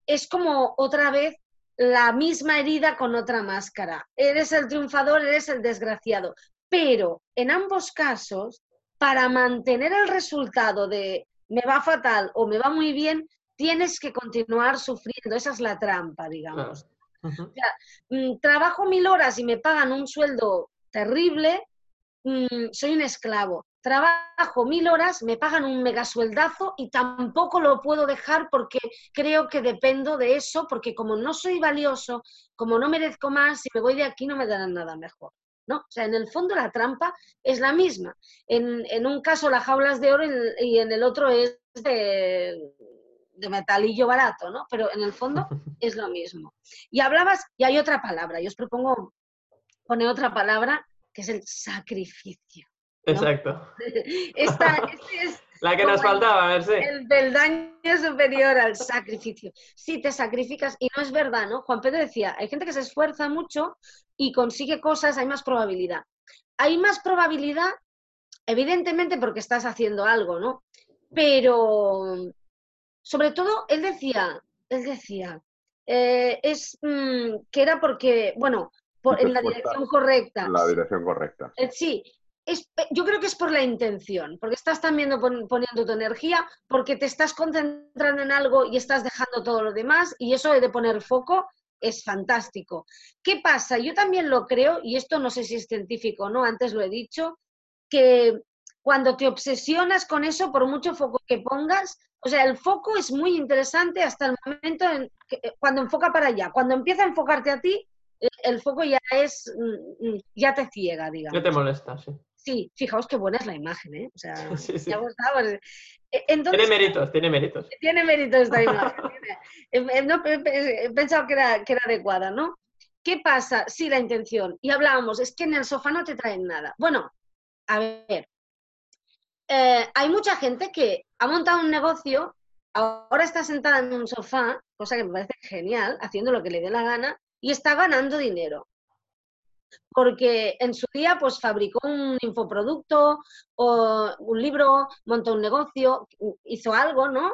es como otra vez la misma herida con otra máscara. Eres el triunfador, eres el desgraciado. Pero en ambos casos, para mantener el resultado de me va fatal o me va muy bien, tienes que continuar sufriendo. Esa es la trampa, digamos. Mm, trabajo mil horas y me pagan un sueldo terrible, mm, soy un esclavo. Trabajo mil horas, me pagan un megasueldazo y tampoco lo puedo dejar porque creo que dependo de eso, porque como no soy valioso, como no merezco más, si me voy de aquí no me darán nada mejor. ¿no? O sea, en el fondo la trampa es la misma. En, en un caso la jaula es de oro y en el otro es de, de metalillo barato, ¿no? Pero en el fondo es lo mismo. Y hablabas, y hay otra palabra, yo os propongo poner otra palabra, que es el sacrificio. Exacto. Esta, este es la que nos faltaba, a ver si. El daño superior al sacrificio. Sí, te sacrificas, y no es verdad, ¿no? Juan Pedro decía, hay gente que se esfuerza mucho y consigue cosas, hay más probabilidad. Hay más probabilidad, evidentemente, porque estás haciendo algo, ¿no? Pero sobre todo, él decía, él decía, eh, es mm, que era porque, bueno, por, en la dirección correcta. En la dirección correcta. Eh, sí, eh, yo creo que es por la intención, porque estás también poniendo tu energía, porque te estás concentrando en algo y estás dejando todo lo demás, y eso de poner foco es fantástico. ¿Qué pasa? Yo también lo creo, y esto no sé si es científico o no, antes lo he dicho, que cuando te obsesionas con eso, por mucho foco que pongas, o sea, el foco es muy interesante hasta el momento en que, eh, cuando enfoca para allá. Cuando empieza a enfocarte a ti, el foco ya es, mm, mm, ya te ciega, digamos. Ya te molesta, sí. Sí, fijaos qué buena es la imagen, ¿eh? O sea, sí, sí. ya e, tiene méritos, tiene méritos. Tiene méritos esta imagen. no, he pensado que era, que era adecuada, ¿no? ¿Qué pasa? Sí, la intención. Y hablábamos, es que en el sofá no te traen nada. Bueno, a ver, eh, hay mucha gente que ha montado un negocio, ahora está sentada en un sofá, cosa que me parece genial, haciendo lo que le dé la gana, y está ganando dinero. Porque en su día pues fabricó un infoproducto o un libro, montó un negocio, hizo algo, ¿no?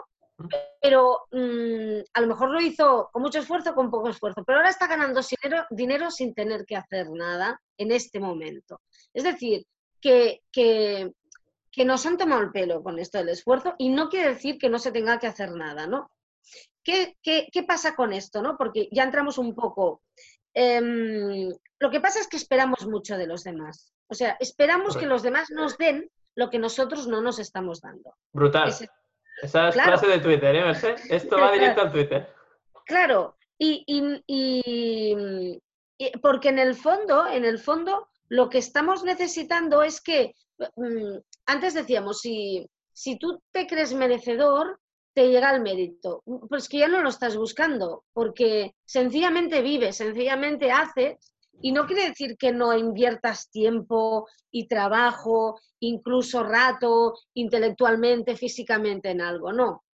Pero mm, a lo mejor lo hizo con mucho esfuerzo, con poco esfuerzo, pero ahora está ganando dinero, dinero sin tener que hacer nada en este momento. Es decir, que, que, que nos han tomado el pelo con esto del esfuerzo y no quiere decir que no se tenga que hacer nada, ¿no? ¿Qué, qué, qué pasa con esto, no? Porque ya entramos un poco Em, lo que pasa es que esperamos mucho de los demás. O sea, esperamos que los demás nos den lo que nosotros no nos estamos dando. Brutal. Esa es clase de Twitter, ¿eh, Esto va directo al Twitter. Claro, y, y, porque en el fondo, en el fondo, lo que estamos necesitando es que, mm, antes decíamos, si, si tú te crees merecedor, te llega el mérito. Pues que ya no lo estás buscando, porque sencillamente vives, sencillamente haces, y no quiere decir que no inviertas tiempo y trabajo, incluso rato, intelectualmente, físicamente en algo, no.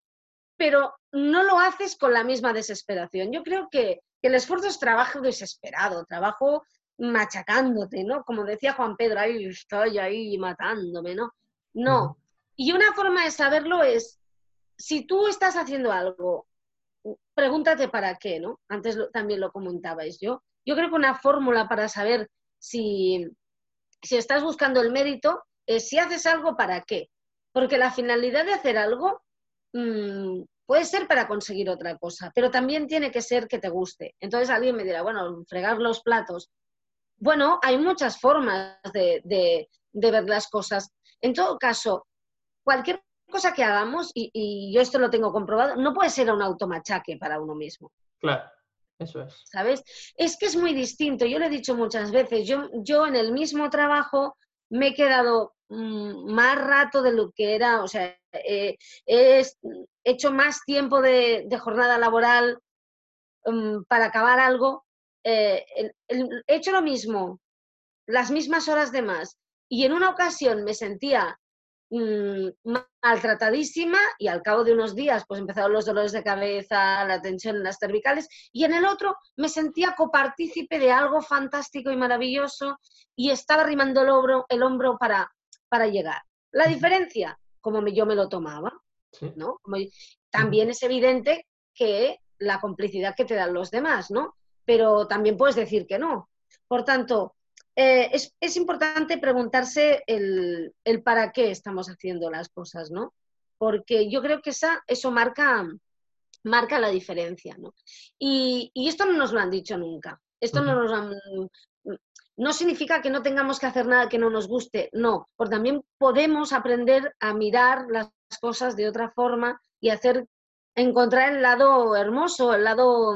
Pero no lo haces con la misma desesperación. Yo creo que, el esfuerzo es trabajo desesperado, trabajo machacándote, ¿no? Como decía Juan Pedro, ahí estoy ahí matándome, ¿no? No. Y una forma de saberlo es si tú estás haciendo algo, pregúntate para qué, ¿no? Antes también lo comentabais yo. Yo creo que una fórmula para saber si, si estás buscando el mérito es si haces algo, ¿para qué? Porque la finalidad de hacer algo mm, puede ser para conseguir otra cosa, pero también tiene que ser que te guste. Entonces alguien me dirá, bueno, fregar los platos. Bueno, hay muchas formas de, de ver las cosas. En todo caso, cualquier cosa que hagamos, y, yo esto lo tengo comprobado, no puede ser un automachaque para uno mismo. Claro, eso es. ¿Sabes? Es que es muy distinto. Yo lo he dicho muchas veces. Yo, yo en el mismo trabajo me he quedado mm, más rato de lo que era, o sea, he hecho más tiempo de, jornada laboral mm, para acabar algo. Eh, he hecho lo mismo, las mismas horas de más. Y en una ocasión me sentía Mm, maltratadísima y al cabo de unos días pues empezaron los dolores de cabeza, la tensión en las cervicales y en el otro me sentía copartícipe de algo fantástico y maravilloso y estaba arrimando el hombro, el hombro para, para llegar. La diferencia, como yo me lo tomaba, ¿no? también es evidente que la complicidad que te dan los demás, ¿no? Pero también puedes decir que no. Por tanto, eh, es, importante preguntarse el, para qué estamos haciendo las cosas, ¿no? Porque yo creo que esa, eso marca, marca la diferencia, ¿no? Y, esto no nos lo han dicho nunca. Esto no nos han, no significa que no tengamos que hacer nada que no nos guste, no, porque también podemos aprender a mirar las cosas de otra forma y hacer, encontrar el lado hermoso, el lado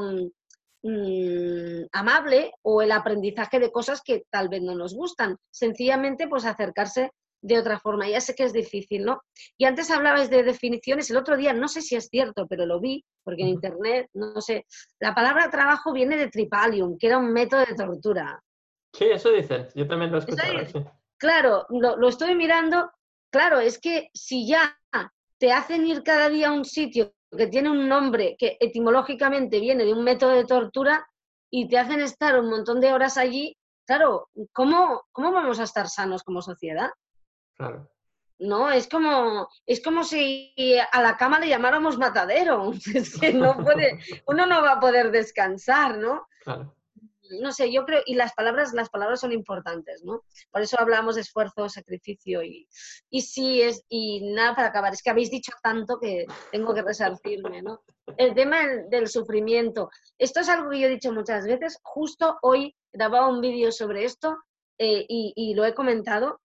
Mm, amable o el aprendizaje de cosas que tal vez no nos gustan. Sencillamente, pues acercarse de otra forma. Ya sé que es difícil, ¿no? Y antes hablabais de definiciones, el otro día, no sé si es cierto, pero lo vi, porque en internet, no sé, la palabra trabajo viene de tripalium, que era un método de tortura. Sí, eso dicen, yo también lo he escuchado. Claro, lo, lo estoy mirando, claro, es que si ya te hacen ir cada día a un sitio que tiene un nombre que etimológicamente viene de un método de tortura y te hacen estar un montón de horas allí, claro, ¿cómo, cómo vamos a estar sanos como sociedad? Claro. No, es como, es como si a la cama le llamáramos matadero. Es que no puede, uno no va a poder descansar, ¿no? Claro no sé, yo creo, y las palabras, las palabras son importantes, ¿no? Por eso hablamos de esfuerzo, sacrificio y, y sí, es, y nada para acabar, es que habéis dicho tanto que tengo que resarcirme, ¿no? El tema del, sufrimiento, esto es algo que yo he dicho muchas veces, justo hoy grababa un vídeo sobre esto eh, y, y lo he comentado,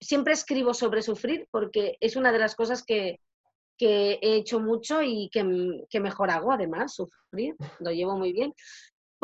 siempre escribo sobre sufrir porque es una de las cosas que, que he hecho mucho y que, que, mejor hago, además, sufrir, lo llevo muy bien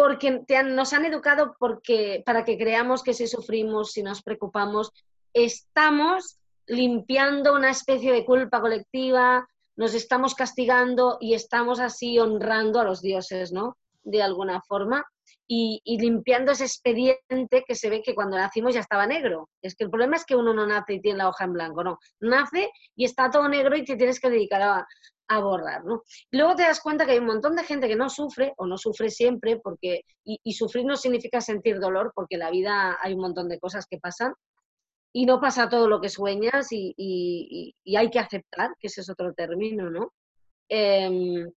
porque nos han educado porque, para que creamos que si sufrimos, si nos preocupamos, estamos limpiando una especie de culpa colectiva, nos estamos castigando y estamos así honrando a los dioses, ¿no? De alguna forma. Y, limpiando ese expediente que se ve que cuando nacimos ya estaba negro. Es que el problema es que uno no nace y tiene la hoja en blanco, no. Nace y está todo negro y te tienes que dedicar a, a borrar, ¿no? Luego te das cuenta que hay un montón de gente que no sufre o no sufre siempre porque, y, sufrir no significa sentir dolor porque en la vida hay un montón de cosas que pasan y no pasa todo lo que sueñas y, hay que aceptar, que ese es otro término, ¿no? Em,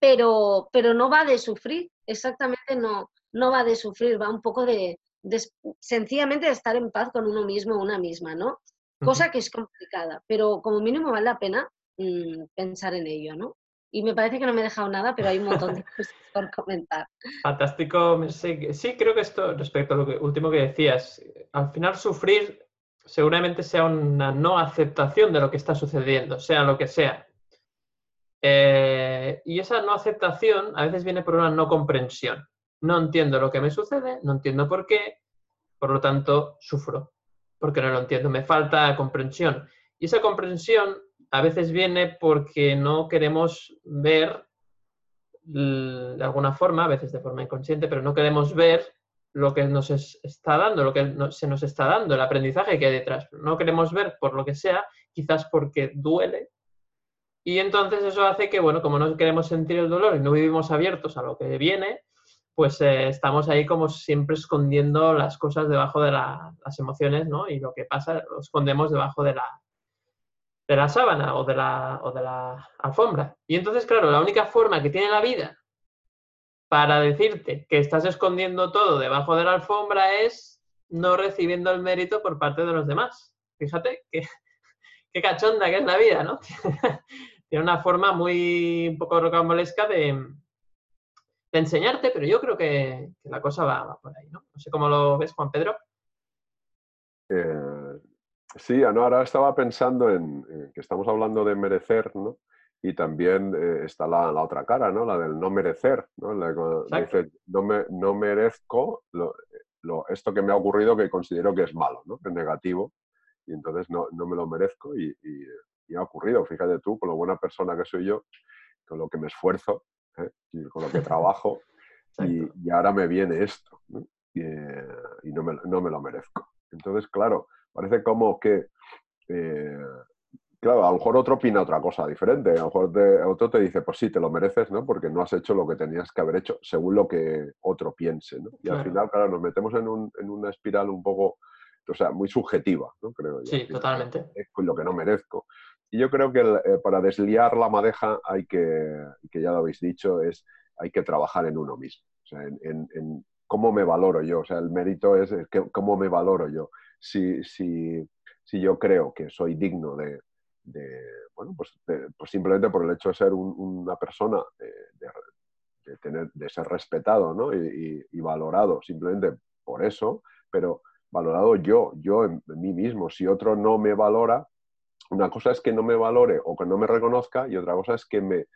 pero, pero no va de sufrir, exactamente no, no va de sufrir, va un poco de, sencillamente de estar en paz con uno mismo o una misma, ¿no? Cosa que es complicada, pero como mínimo vale la pena mm, pensar en ello, ¿no? Y me parece que no me he dejado nada, pero hay un montón de cosas por comentar. Fantástico. Sí, creo que esto, respecto a lo último que decías, al final sufrir seguramente sea una no aceptación de lo que está sucediendo, sea lo que sea. Eh, y esa no aceptación a veces viene por una no comprensión. No entiendo lo que me sucede, no entiendo por qué, por lo tanto sufro, porque no lo entiendo, me falta comprensión. Y esa comprensión a veces viene porque no queremos ver, de alguna forma, a veces de forma inconsciente, pero no queremos ver lo que nos está dando, lo que se nos está dando, el aprendizaje que hay detrás. No queremos ver por lo que sea, quizás porque duele. Y entonces eso hace que, bueno, como no queremos sentir el dolor y no vivimos abiertos a lo que viene, pues eh, estamos ahí como siempre escondiendo las cosas debajo de las emociones, ¿no? Y lo que pasa lo escondemos debajo de la, de la sábana o de la, o de la alfombra. Y entonces, claro, la única forma que tiene la vida para decirte que estás escondiendo todo debajo de la alfombra es no recibiendo el mérito por parte de los demás. Fíjate qué, qué cachonda que es la vida, ¿no? Tiene una forma muy un poco rocambolesca de, de enseñarte, pero yo creo que, la cosa va, por ahí, ¿no? No sé cómo lo ves, Juan Pedro. Eh, sí, ahora estaba pensando en que estamos hablando de merecer, ¿no? Y también eh, está la, otra cara, ¿no? La del no merecer, ¿no? dice, no, me, no merezco lo, esto que me ha ocurrido que considero que es malo, ¿no? Que es negativo. Y entonces no, me lo merezco y, y, ha ocurrido. Fíjate tú, con lo buena persona que soy yo, con lo que me esfuerzo, ¿eh? y con lo que trabajo, y, ahora me viene esto, y, no, me, no, me, lo merezco. Entonces, claro, parece como que, eh, claro, a lo mejor otro opina otra cosa diferente, a lo mejor otro te dice, pues sí, te lo mereces, ¿no? Porque no has hecho lo que tenías que haber hecho, según lo que otro piense, ¿no? Y al final, claro, nos metemos en, un, en una espiral un poco o sea, muy subjetiva, ¿no? Creo yo. Sí, totalmente. Es lo que no merezco. Y yo creo que eh, para desliar la madeja hay que, que ya lo habéis dicho, es hay que trabajar en uno mismo, o sea, en, cómo me valoro yo, o sea, el mérito es, que, cómo me valoro yo. Si, si, si, yo creo que soy digno de, bueno, pues, pues, simplemente por el hecho de ser una persona, de, tener, de ser respetado ¿no? y, valorado simplemente por eso, pero valorado yo, yo en mí mismo. Si otro no me valora, una cosa es que no me valore o que no me reconozca y otra cosa es que me,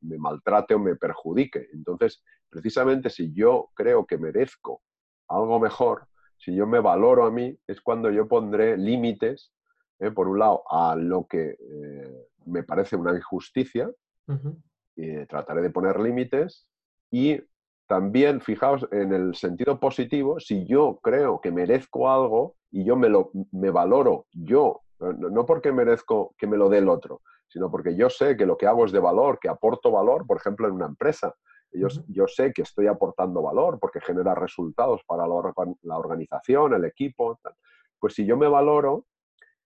maltrate o me perjudique. Entonces, precisamente si yo creo que merezco algo mejor, si yo me valoro a mí, es cuando yo pondré límites, eh, por un lado, a lo que eh, me parece una injusticia, y trataré de poner límites y también, fijaos, en el sentido positivo, si yo creo que merezco algo y yo me, lo, me valoro yo no porque merezco que me lo dé el otro, sino porque yo sé que lo que hago es de valor, que aporto valor, por ejemplo, en una empresa. Yo, yo sé que estoy aportando valor porque genera resultados para la, organización, el equipo. Pues si yo me valoro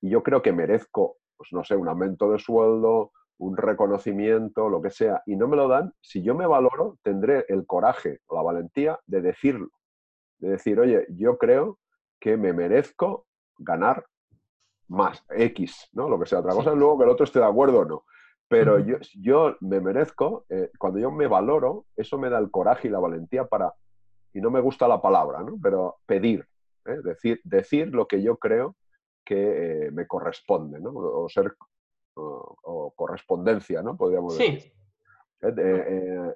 y yo creo que merezco, pues no sé, un aumento de sueldo, un reconocimiento, lo que sea, y no me lo dan, si yo me valoro, tendré el coraje o la valentía de decirlo. De decir, oye, yo creo que me merezco ganar más X, ¿no? Lo que sea. Otra cosa es luego que el otro esté de acuerdo o no. Pero yo, yo me merezco, eh, cuando yo me valoro, eso me da el coraje y la valentía para, y no me gusta la palabra, ¿no? Pero pedir, ¿eh? decir, decir lo que yo creo que eh, me corresponde, ¿no? O ser, o, correspondencia, ¿no? Podríamos decir.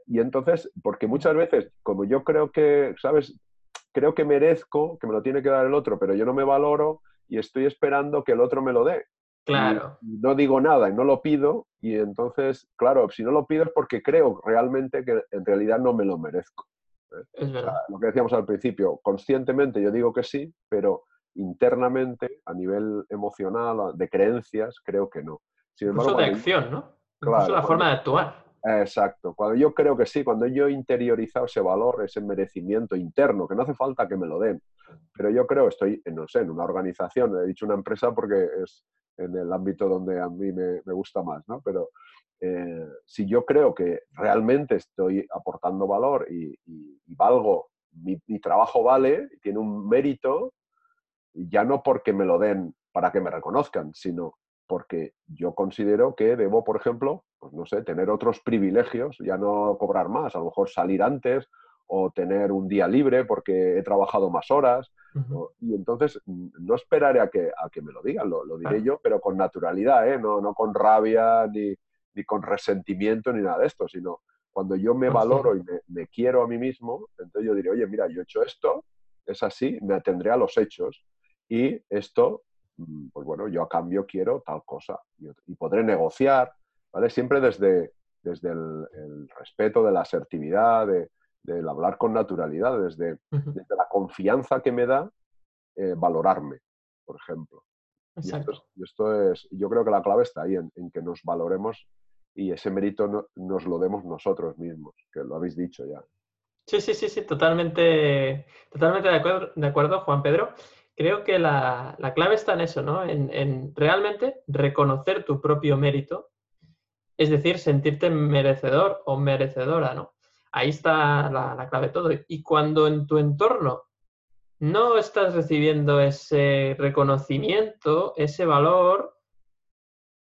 y entonces, porque muchas veces, como yo creo que, ¿sabes? Creo que merezco, que me lo tiene que dar el otro, pero yo no me valoro, y estoy esperando que el otro me lo dé. Claro. no digo nada y no lo pido y entonces, claro, si no lo pido es porque creo realmente que en realidad no me lo merezco. ¿eh? Es verdad. lo que decíamos al principio, conscientemente yo digo que sí, pero internamente, a nivel emocional, de creencias, creo que no. Sin embargo, de acción, ¿no? Incluso la forma de actuar. Exacto. Cuando yo creo que sí, cuando yo he interiorizado ese valor, ese merecimiento interno, que no hace falta que me lo den, pero yo creo, estoy, no sé, en una organización, he dicho una empresa porque es en el ámbito donde a mí me, gusta más, ¿no? Pero eh, si yo creo que realmente estoy aportando valor y, valgo, mi, mi, trabajo vale, tiene un mérito, ya no porque me lo den para que me reconozcan, sino porque yo considero que debo, por ejemplo, pues no sé, tener otros privilegios, ya no cobrar más, a lo mejor salir antes o tener un día libre porque he trabajado más horas. Y entonces mm, no esperaré a que, a que me lo digan, lo, diré yo, pero con naturalidad, ¿eh? no, no con rabia ni, ni, con resentimiento ni nada de esto, sino cuando yo me valoro y me, me, quiero a mí mismo, entonces yo diré, oye, mira, yo he hecho esto, es así, me atendré a los hechos y esto Mm, pues bueno, yo a cambio quiero tal cosa y, podré negociar, ¿vale? Siempre desde, desde el, respeto de la asertividad, de, del hablar con naturalidad, desde, desde, la confianza que me da eh, valorarme, por ejemplo. Y esto, es, yo creo que la clave está ahí, en, que nos valoremos y ese mérito nos lo demos nosotros mismos, que lo habéis dicho ya. Sí, sí, sí, sí, totalmente, totalmente de acuerdo, de acuerdo, Juan Pedro creo que la, clave está en eso, ¿no? En, realmente reconocer tu propio mérito, es decir, sentirte merecedor o merecedora, ¿no? Ahí está la, la clave de todo. Y cuando en tu entorno no estás recibiendo ese reconocimiento, ese valor,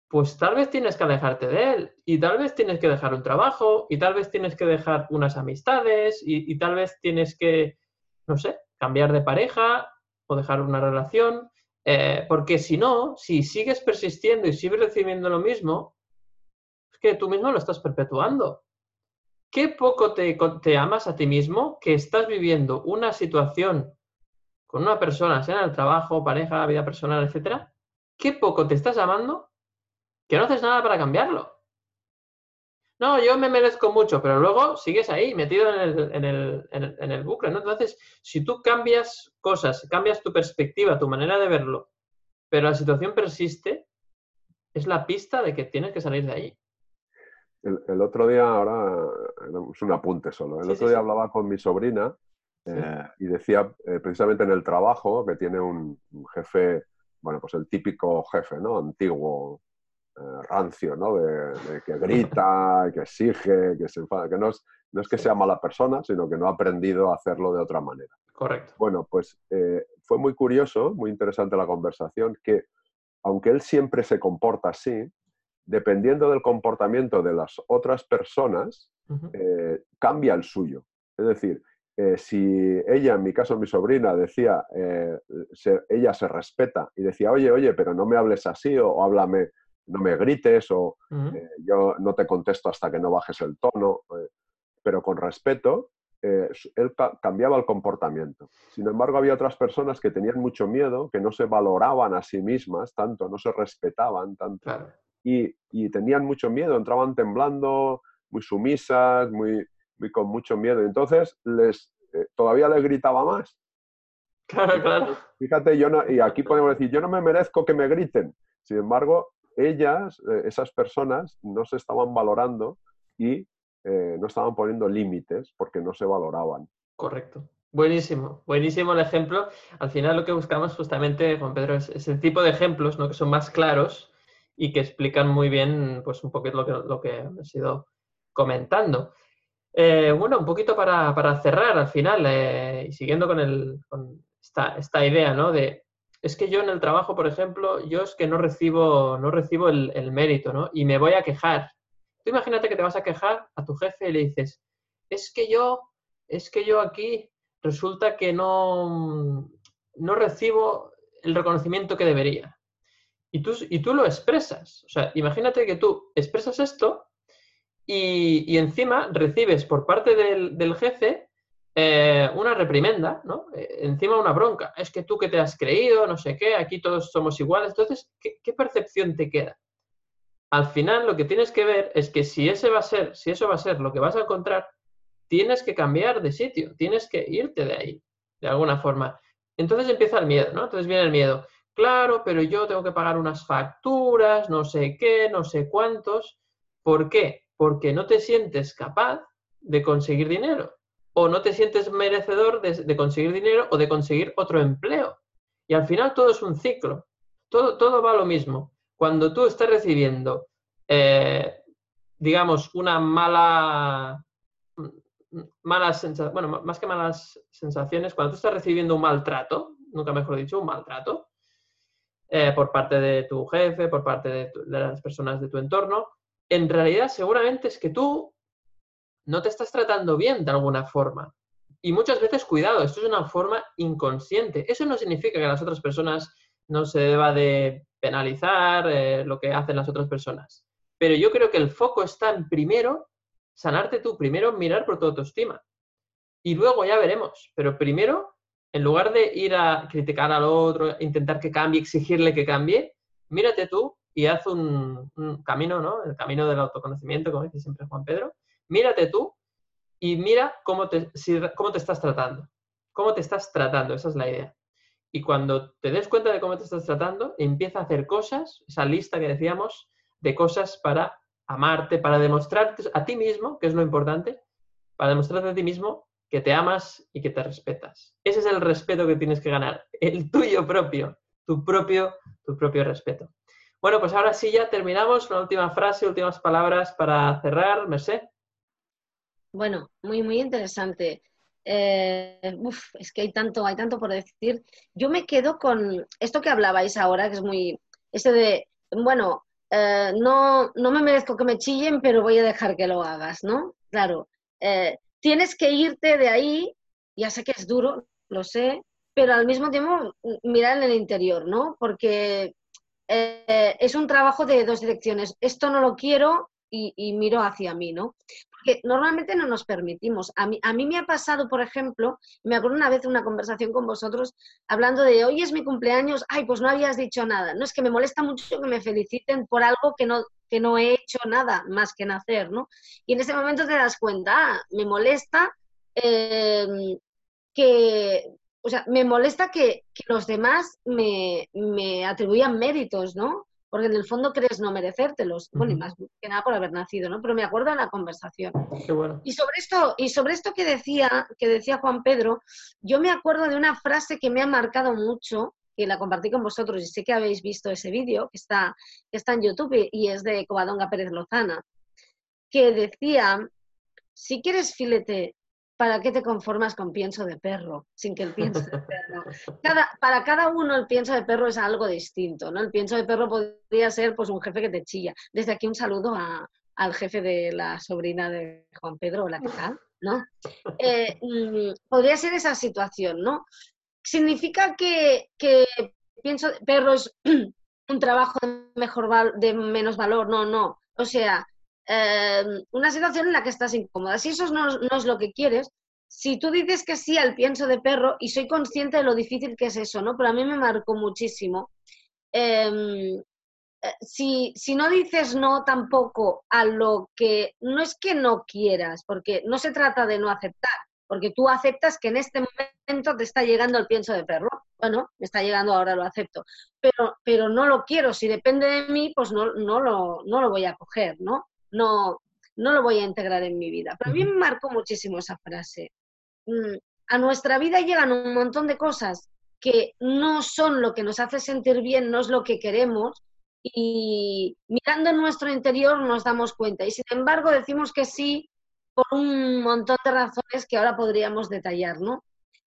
pues tal vez tienes que alejarte de él y tal vez tienes que dejar un trabajo y tal vez tienes que dejar unas amistades y, y tal vez tienes que, no sé, cambiar de pareja o dejar una relación, eh, porque si no, si sigues persistiendo y sigues recibiendo lo mismo, es que tú mismo lo estás perpetuando. ¿Qué poco te, amas a ti mismo que estás viviendo una situación con una persona, sea en el trabajo, pareja, vida personal, etcétera? ¿Qué poco te estás amando que no haces nada para cambiarlo? no, yo me merezco mucho, pero luego sigues ahí, metido en el, en el, en el, bucle, ¿no? Entonces, si tú cambias cosas, cambias tu perspectiva, tu manera de verlo, pero la situación persiste, es la pista de que tienes que salir de ahí. El, otro día, ahora es un apunte solo, el otro día hablaba con mi sobrina eh, y decía eh, precisamente en el trabajo que tiene un, jefe, bueno, pues el típico jefe, ¿no? Antiguo, eh, rancio, ¿no? De, que grita, que exige, que se enfada, que no es, no es que sea mala persona, sino que no ha aprendido a hacerlo de otra manera. Correcto. Bueno, pues fue muy curioso, muy interesante la conversación, que aunque él siempre se comporta así, dependiendo del comportamiento de las otras personas, eh, cambia el suyo. Es decir, si ella, en mi caso mi sobrina, decía, ella se respeta y decía, oye, oye, pero no me hables así o, o háblame no me grites o eh, yo no te contesto hasta que no bajes el tono, eh, pero con respeto, eh, él cambiaba el comportamiento. Sin embargo, había otras personas que tenían mucho miedo, que no se valoraban a sí mismas tanto, no se respetaban tanto y, tenían mucho miedo, entraban temblando, muy sumisas, muy, muy con mucho miedo. Entonces, les, todavía les gritaba más. Claro, claro. Fíjate, yo y aquí podemos decir, yo no me merezco que me griten. Sin embargo, ellas, eh, esas personas, no se estaban valorando y eh, no estaban poniendo límites porque no se valoraban. Correcto. Buenísimo, buenísimo el ejemplo. Al final lo que buscamos justamente, Juan Pedro, es ese tipo de ejemplos ¿no? que son más claros y que explican muy bien pues, un poquito lo que, lo que hemos ido comentando. Eh, bueno, un poquito para, cerrar al final y siguiendo con, el, con esta, esta, idea ¿no? de es que yo en el trabajo, por ejemplo, yo es que no recibo, no recibo el, mérito, ¿no? Y me voy a quejar. Tú imagínate que te vas a quejar a tu jefe y le dices, es que yo, es que yo aquí resulta que no, no recibo el reconocimiento que debería. Y tú, y tú lo expresas. O sea, imagínate que tú expresas esto y, encima recibes por parte del, jefe eh, una reprimenda, ¿no? Eh, encima una bronca. Es que tú que te has creído, no sé qué, aquí todos somos iguales. Entonces, ¿qué, percepción te queda? Al final, lo que tienes que ver es que si ese va a ser, si eso va a ser lo que vas a encontrar, tienes que cambiar de sitio, tienes que irte de ahí, de alguna forma. Entonces empieza el miedo, ¿no? Entonces viene el miedo. Claro, pero yo tengo que pagar unas facturas, no sé qué, no sé cuántos. ¿Por qué? Porque no te sientes capaz de conseguir dinero o no te sientes merecedor de, conseguir dinero o de conseguir otro empleo. Y al final todo es un ciclo, todo, todo va a lo mismo. Cuando tú estás recibiendo, eh, digamos, una mala, malas sensaciones, bueno, más que malas sensaciones, cuando tú estás recibiendo un maltrato, nunca mejor dicho, un maltrato, eh, por parte de tu jefe, por parte de, las personas de tu entorno, en realidad seguramente es que tú no te estás tratando bien de alguna forma. Y muchas veces, cuidado, esto es una forma inconsciente. Eso no significa que las otras personas no se deba de penalizar eh, lo que hacen las otras personas. Pero yo creo que el foco está en primero sanarte tú, primero mirar por tu autoestima. Y luego ya veremos. Pero primero, en lugar de ir a criticar al otro, intentar que cambie, exigirle que cambie, mírate tú y haz un, camino, ¿no? El camino del autoconocimiento, como dice siempre Juan Pedro. Mírate tú y mira cómo te, cómo te estás tratando. ¿Cómo te estás tratando? Esa es la idea. Y cuando te des cuenta de cómo te estás tratando, empieza a hacer cosas, esa lista que decíamos, de cosas para amarte, para demostrarte a ti mismo, que es lo importante, para demostrarte a ti mismo que te amas y que te respetas. Ese es el respeto que tienes que ganar, el tuyo propio, tu propio, tu propio respeto. Bueno, pues ahora sí ya terminamos. Una última frase, últimas palabras para cerrar. Merced. Bueno, muy, muy interesante. Eh, es que hay tanto, hay tanto por decir. Yo me quedo con esto que hablabais ahora, que es muy, ese de, bueno, eh, no, no me merezco que me chillen, pero voy a dejar que lo hagas, ¿no? Claro, eh, tienes que irte de ahí, ya sé que es duro, lo sé, pero al mismo tiempo mirar en el interior, ¿no? Porque eh, es un trabajo de dos direcciones. Esto no lo quiero y, miro hacia mí, ¿no? Porque normalmente no nos permitimos. A mí, a mí me ha pasado, por ejemplo, me acuerdo una vez una conversación con vosotros hablando de hoy es mi cumpleaños, ay, pues no habías dicho nada. No es que me molesta mucho que me feliciten por algo que no, que no he hecho nada más que nacer, ¿no? Y en ese momento te das cuenta, ah, me molesta eh, que o sea, me molesta que, los demás me, atribuyan méritos, ¿no? Porque en el fondo crees no merecértelos. Bueno, y más que nada por haber nacido, ¿no? Pero me acuerdo de la conversación. Qué bueno. Y sobre esto, y sobre esto que decía, que decía Juan Pedro, yo me acuerdo de una frase que me ha marcado mucho, que la compartí con vosotros y sé que habéis visto ese vídeo, que está, que está en YouTube y es de Covadonga Pérez Lozana, que decía, si quieres filete ¿para qué te conformas con pienso de perro? Sin que el pienso de perro. para cada uno el pienso de perro es algo distinto, ¿no? El pienso de perro podría ser pues un jefe que te chilla. Desde aquí un saludo al jefe de la sobrina de Juan Pedro, la que tal, ¿no? Eh, mm, podría ser esa situación, ¿no? Significa que, que pienso perro es un trabajo de, mejor de menos valor, no, no. O sea, Em, una situación en la que estás incómoda. Si eso no, es lo que quieres, si tú dices que sí al pienso de perro, y soy consciente de lo difícil que es eso, ¿no? Pero a mí me marcó muchísimo. Em, eh, si, si, no dices no tampoco a lo que no es que no quieras, porque no se trata de no aceptar, porque tú aceptas que en este momento te está llegando el pienso de perro. Bueno, me está llegando ahora, lo acepto. Pero, pero no lo quiero, si depende de mí, pues no, no, lo, no lo voy a coger, ¿no? no, no lo voy a integrar en mi vida. Pero a mí me marcó muchísimo esa frase. Mm, a nuestra vida llegan un montón de cosas que no son lo que nos hace sentir bien, no es lo que queremos, y mirando en nuestro interior nos damos cuenta. Y sin embargo decimos que sí por un montón de razones que ahora podríamos detallar, ¿no?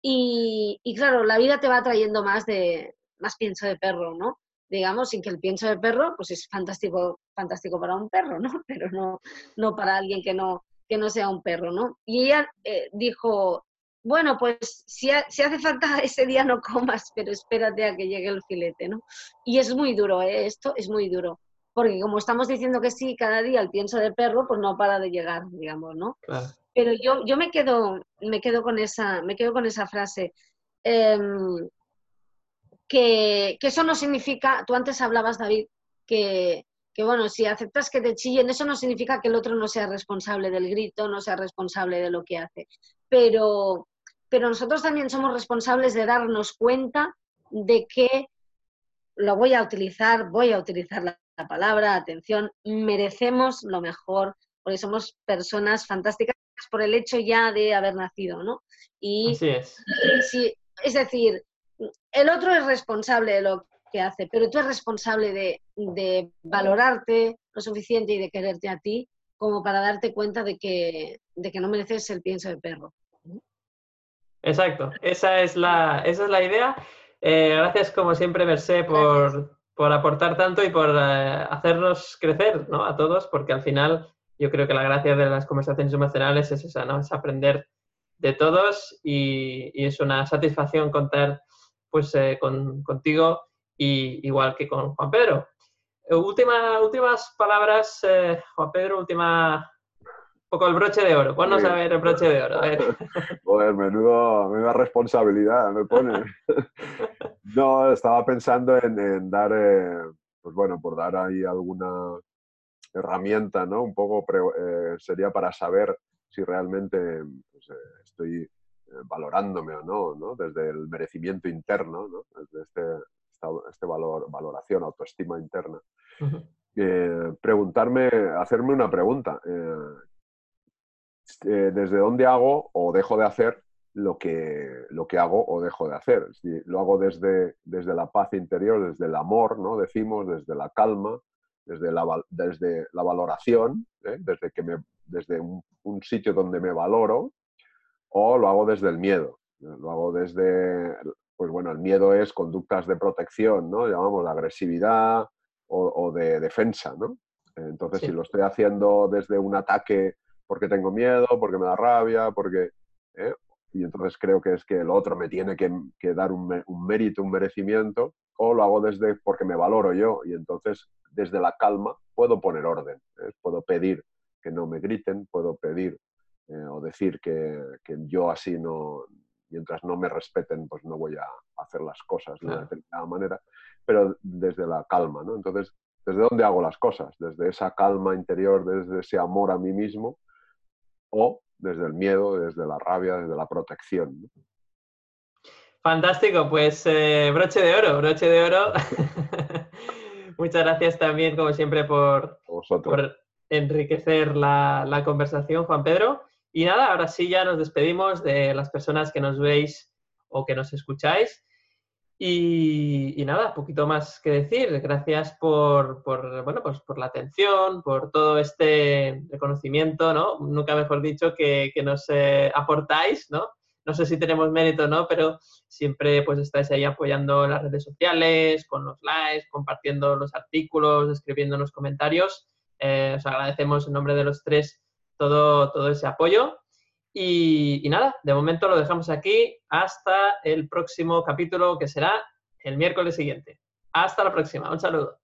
Y, claro, la vida te va trayendo más de más pienso de perro, ¿no? digamos, sin que el pienso de perro, pues es fantástico, fantástico para un perro, ¿no? Pero no, no para alguien que no, que no sea un perro, ¿no? Y ella eh, dijo, bueno, pues si, si, hace falta ese día no comas, pero espérate a que llegue el filete, ¿no? Y es muy duro, ¿eh? Esto es muy duro. Porque como estamos diciendo que sí cada día el pienso de perro, pues no para de llegar, digamos, ¿no? Pero yo, yo me quedo, me quedo con esa, me quedo con esa frase. Em, que, eso no significa, tú antes hablabas, David, que, bueno, si aceptas que te chillen, eso no significa que el otro no sea responsable del grito, no sea responsable de lo que hace. Pero, pero nosotros también somos responsables de darnos cuenta de que lo voy a utilizar, voy a utilizar la la palabra, atención, merecemos lo mejor, porque somos personas fantásticas por el hecho ya de haber nacido, ¿no? Y, Así es. es decir, el otro es responsable de lo que hace, pero tú eres responsable de, de valorarte lo suficiente y de quererte a ti como para darte cuenta de que, de que no mereces el pienso de perro. Exacto, esa es la, esa es la idea. Eh, gracias como siempre, Mercé, por, por, aportar tanto y por eh, hacernos crecer ¿no? a todos, porque al final yo creo que la gracia de las conversaciones emocionales es esa, ¿no? Es aprender de todos y, es una satisfacción contar pues eh, con, contigo y igual que con Juan Pedro. Última, últimas palabras, Juan Pedro, última poco el broche de oro. Ponnos a ver el broche de oro. A ver. Joder, menudo, menuda responsabilidad me pone. no, estaba pensando en, dar, eh, pues bueno, por dar ahí alguna herramienta, ¿no? Un poco eh, sería para saber si realmente pues, eh, estoy valorándome o no, ¿no? Desde el merecimiento interno, ¿no? Desde este, este valor, valoración, autoestima interna. preguntarme, hacerme una pregunta. Eh, desde dónde hago o dejo de hacer lo que, lo que hago o dejo de hacer. lo hago desde, desde la paz interior, desde el amor, ¿no? decimos, desde la calma, desde la, desde la valoración, ¿eh? desde, que me, desde un, sitio donde me valoro, o lo hago desde el miedo. Lo hago desde, pues bueno, el miedo es conductas de protección, ¿no? Llamamos de agresividad o, de defensa, ¿no? Entonces, si lo estoy haciendo desde un ataque porque tengo miedo, porque me da rabia, porque... ¿eh? Y entonces creo que es que el otro me tiene que, dar un, mérito, un merecimiento, o lo hago desde porque me valoro yo y entonces desde la calma puedo poner orden, ¿eh? puedo pedir que no me griten, puedo pedir eh, o decir que, yo así no, mientras no me respeten, pues no voy a hacer las cosas de una determinada manera, pero desde la calma, ¿no? Entonces, ¿desde dónde hago las cosas? Desde esa calma interior, desde ese amor a mí mismo, o desde el miedo, desde la rabia, desde la protección. Fantástico, pues eh, broche de oro, broche de oro. Muchas gracias también, como siempre, por, por enriquecer la, la, conversación, Juan Pedro. Y nada, ahora sí ya nos despedimos de las personas que nos veis o que nos escucháis. Y, nada, poquito más que decir. Gracias por, bueno, pues por la atención, por todo este reconocimiento, ¿no? Nunca mejor dicho que, nos eh, aportáis, ¿no? No sé si tenemos mérito, ¿no? Pero siempre pues estáis ahí apoyando las redes sociales, con los likes, compartiendo los artículos, escribiendo los comentarios. Eh, os agradecemos en nombre de los tres todo, todo ese apoyo. Y, nada, de momento lo dejamos aquí hasta el próximo capítulo que será el miércoles siguiente. Hasta la próxima. Un saludo.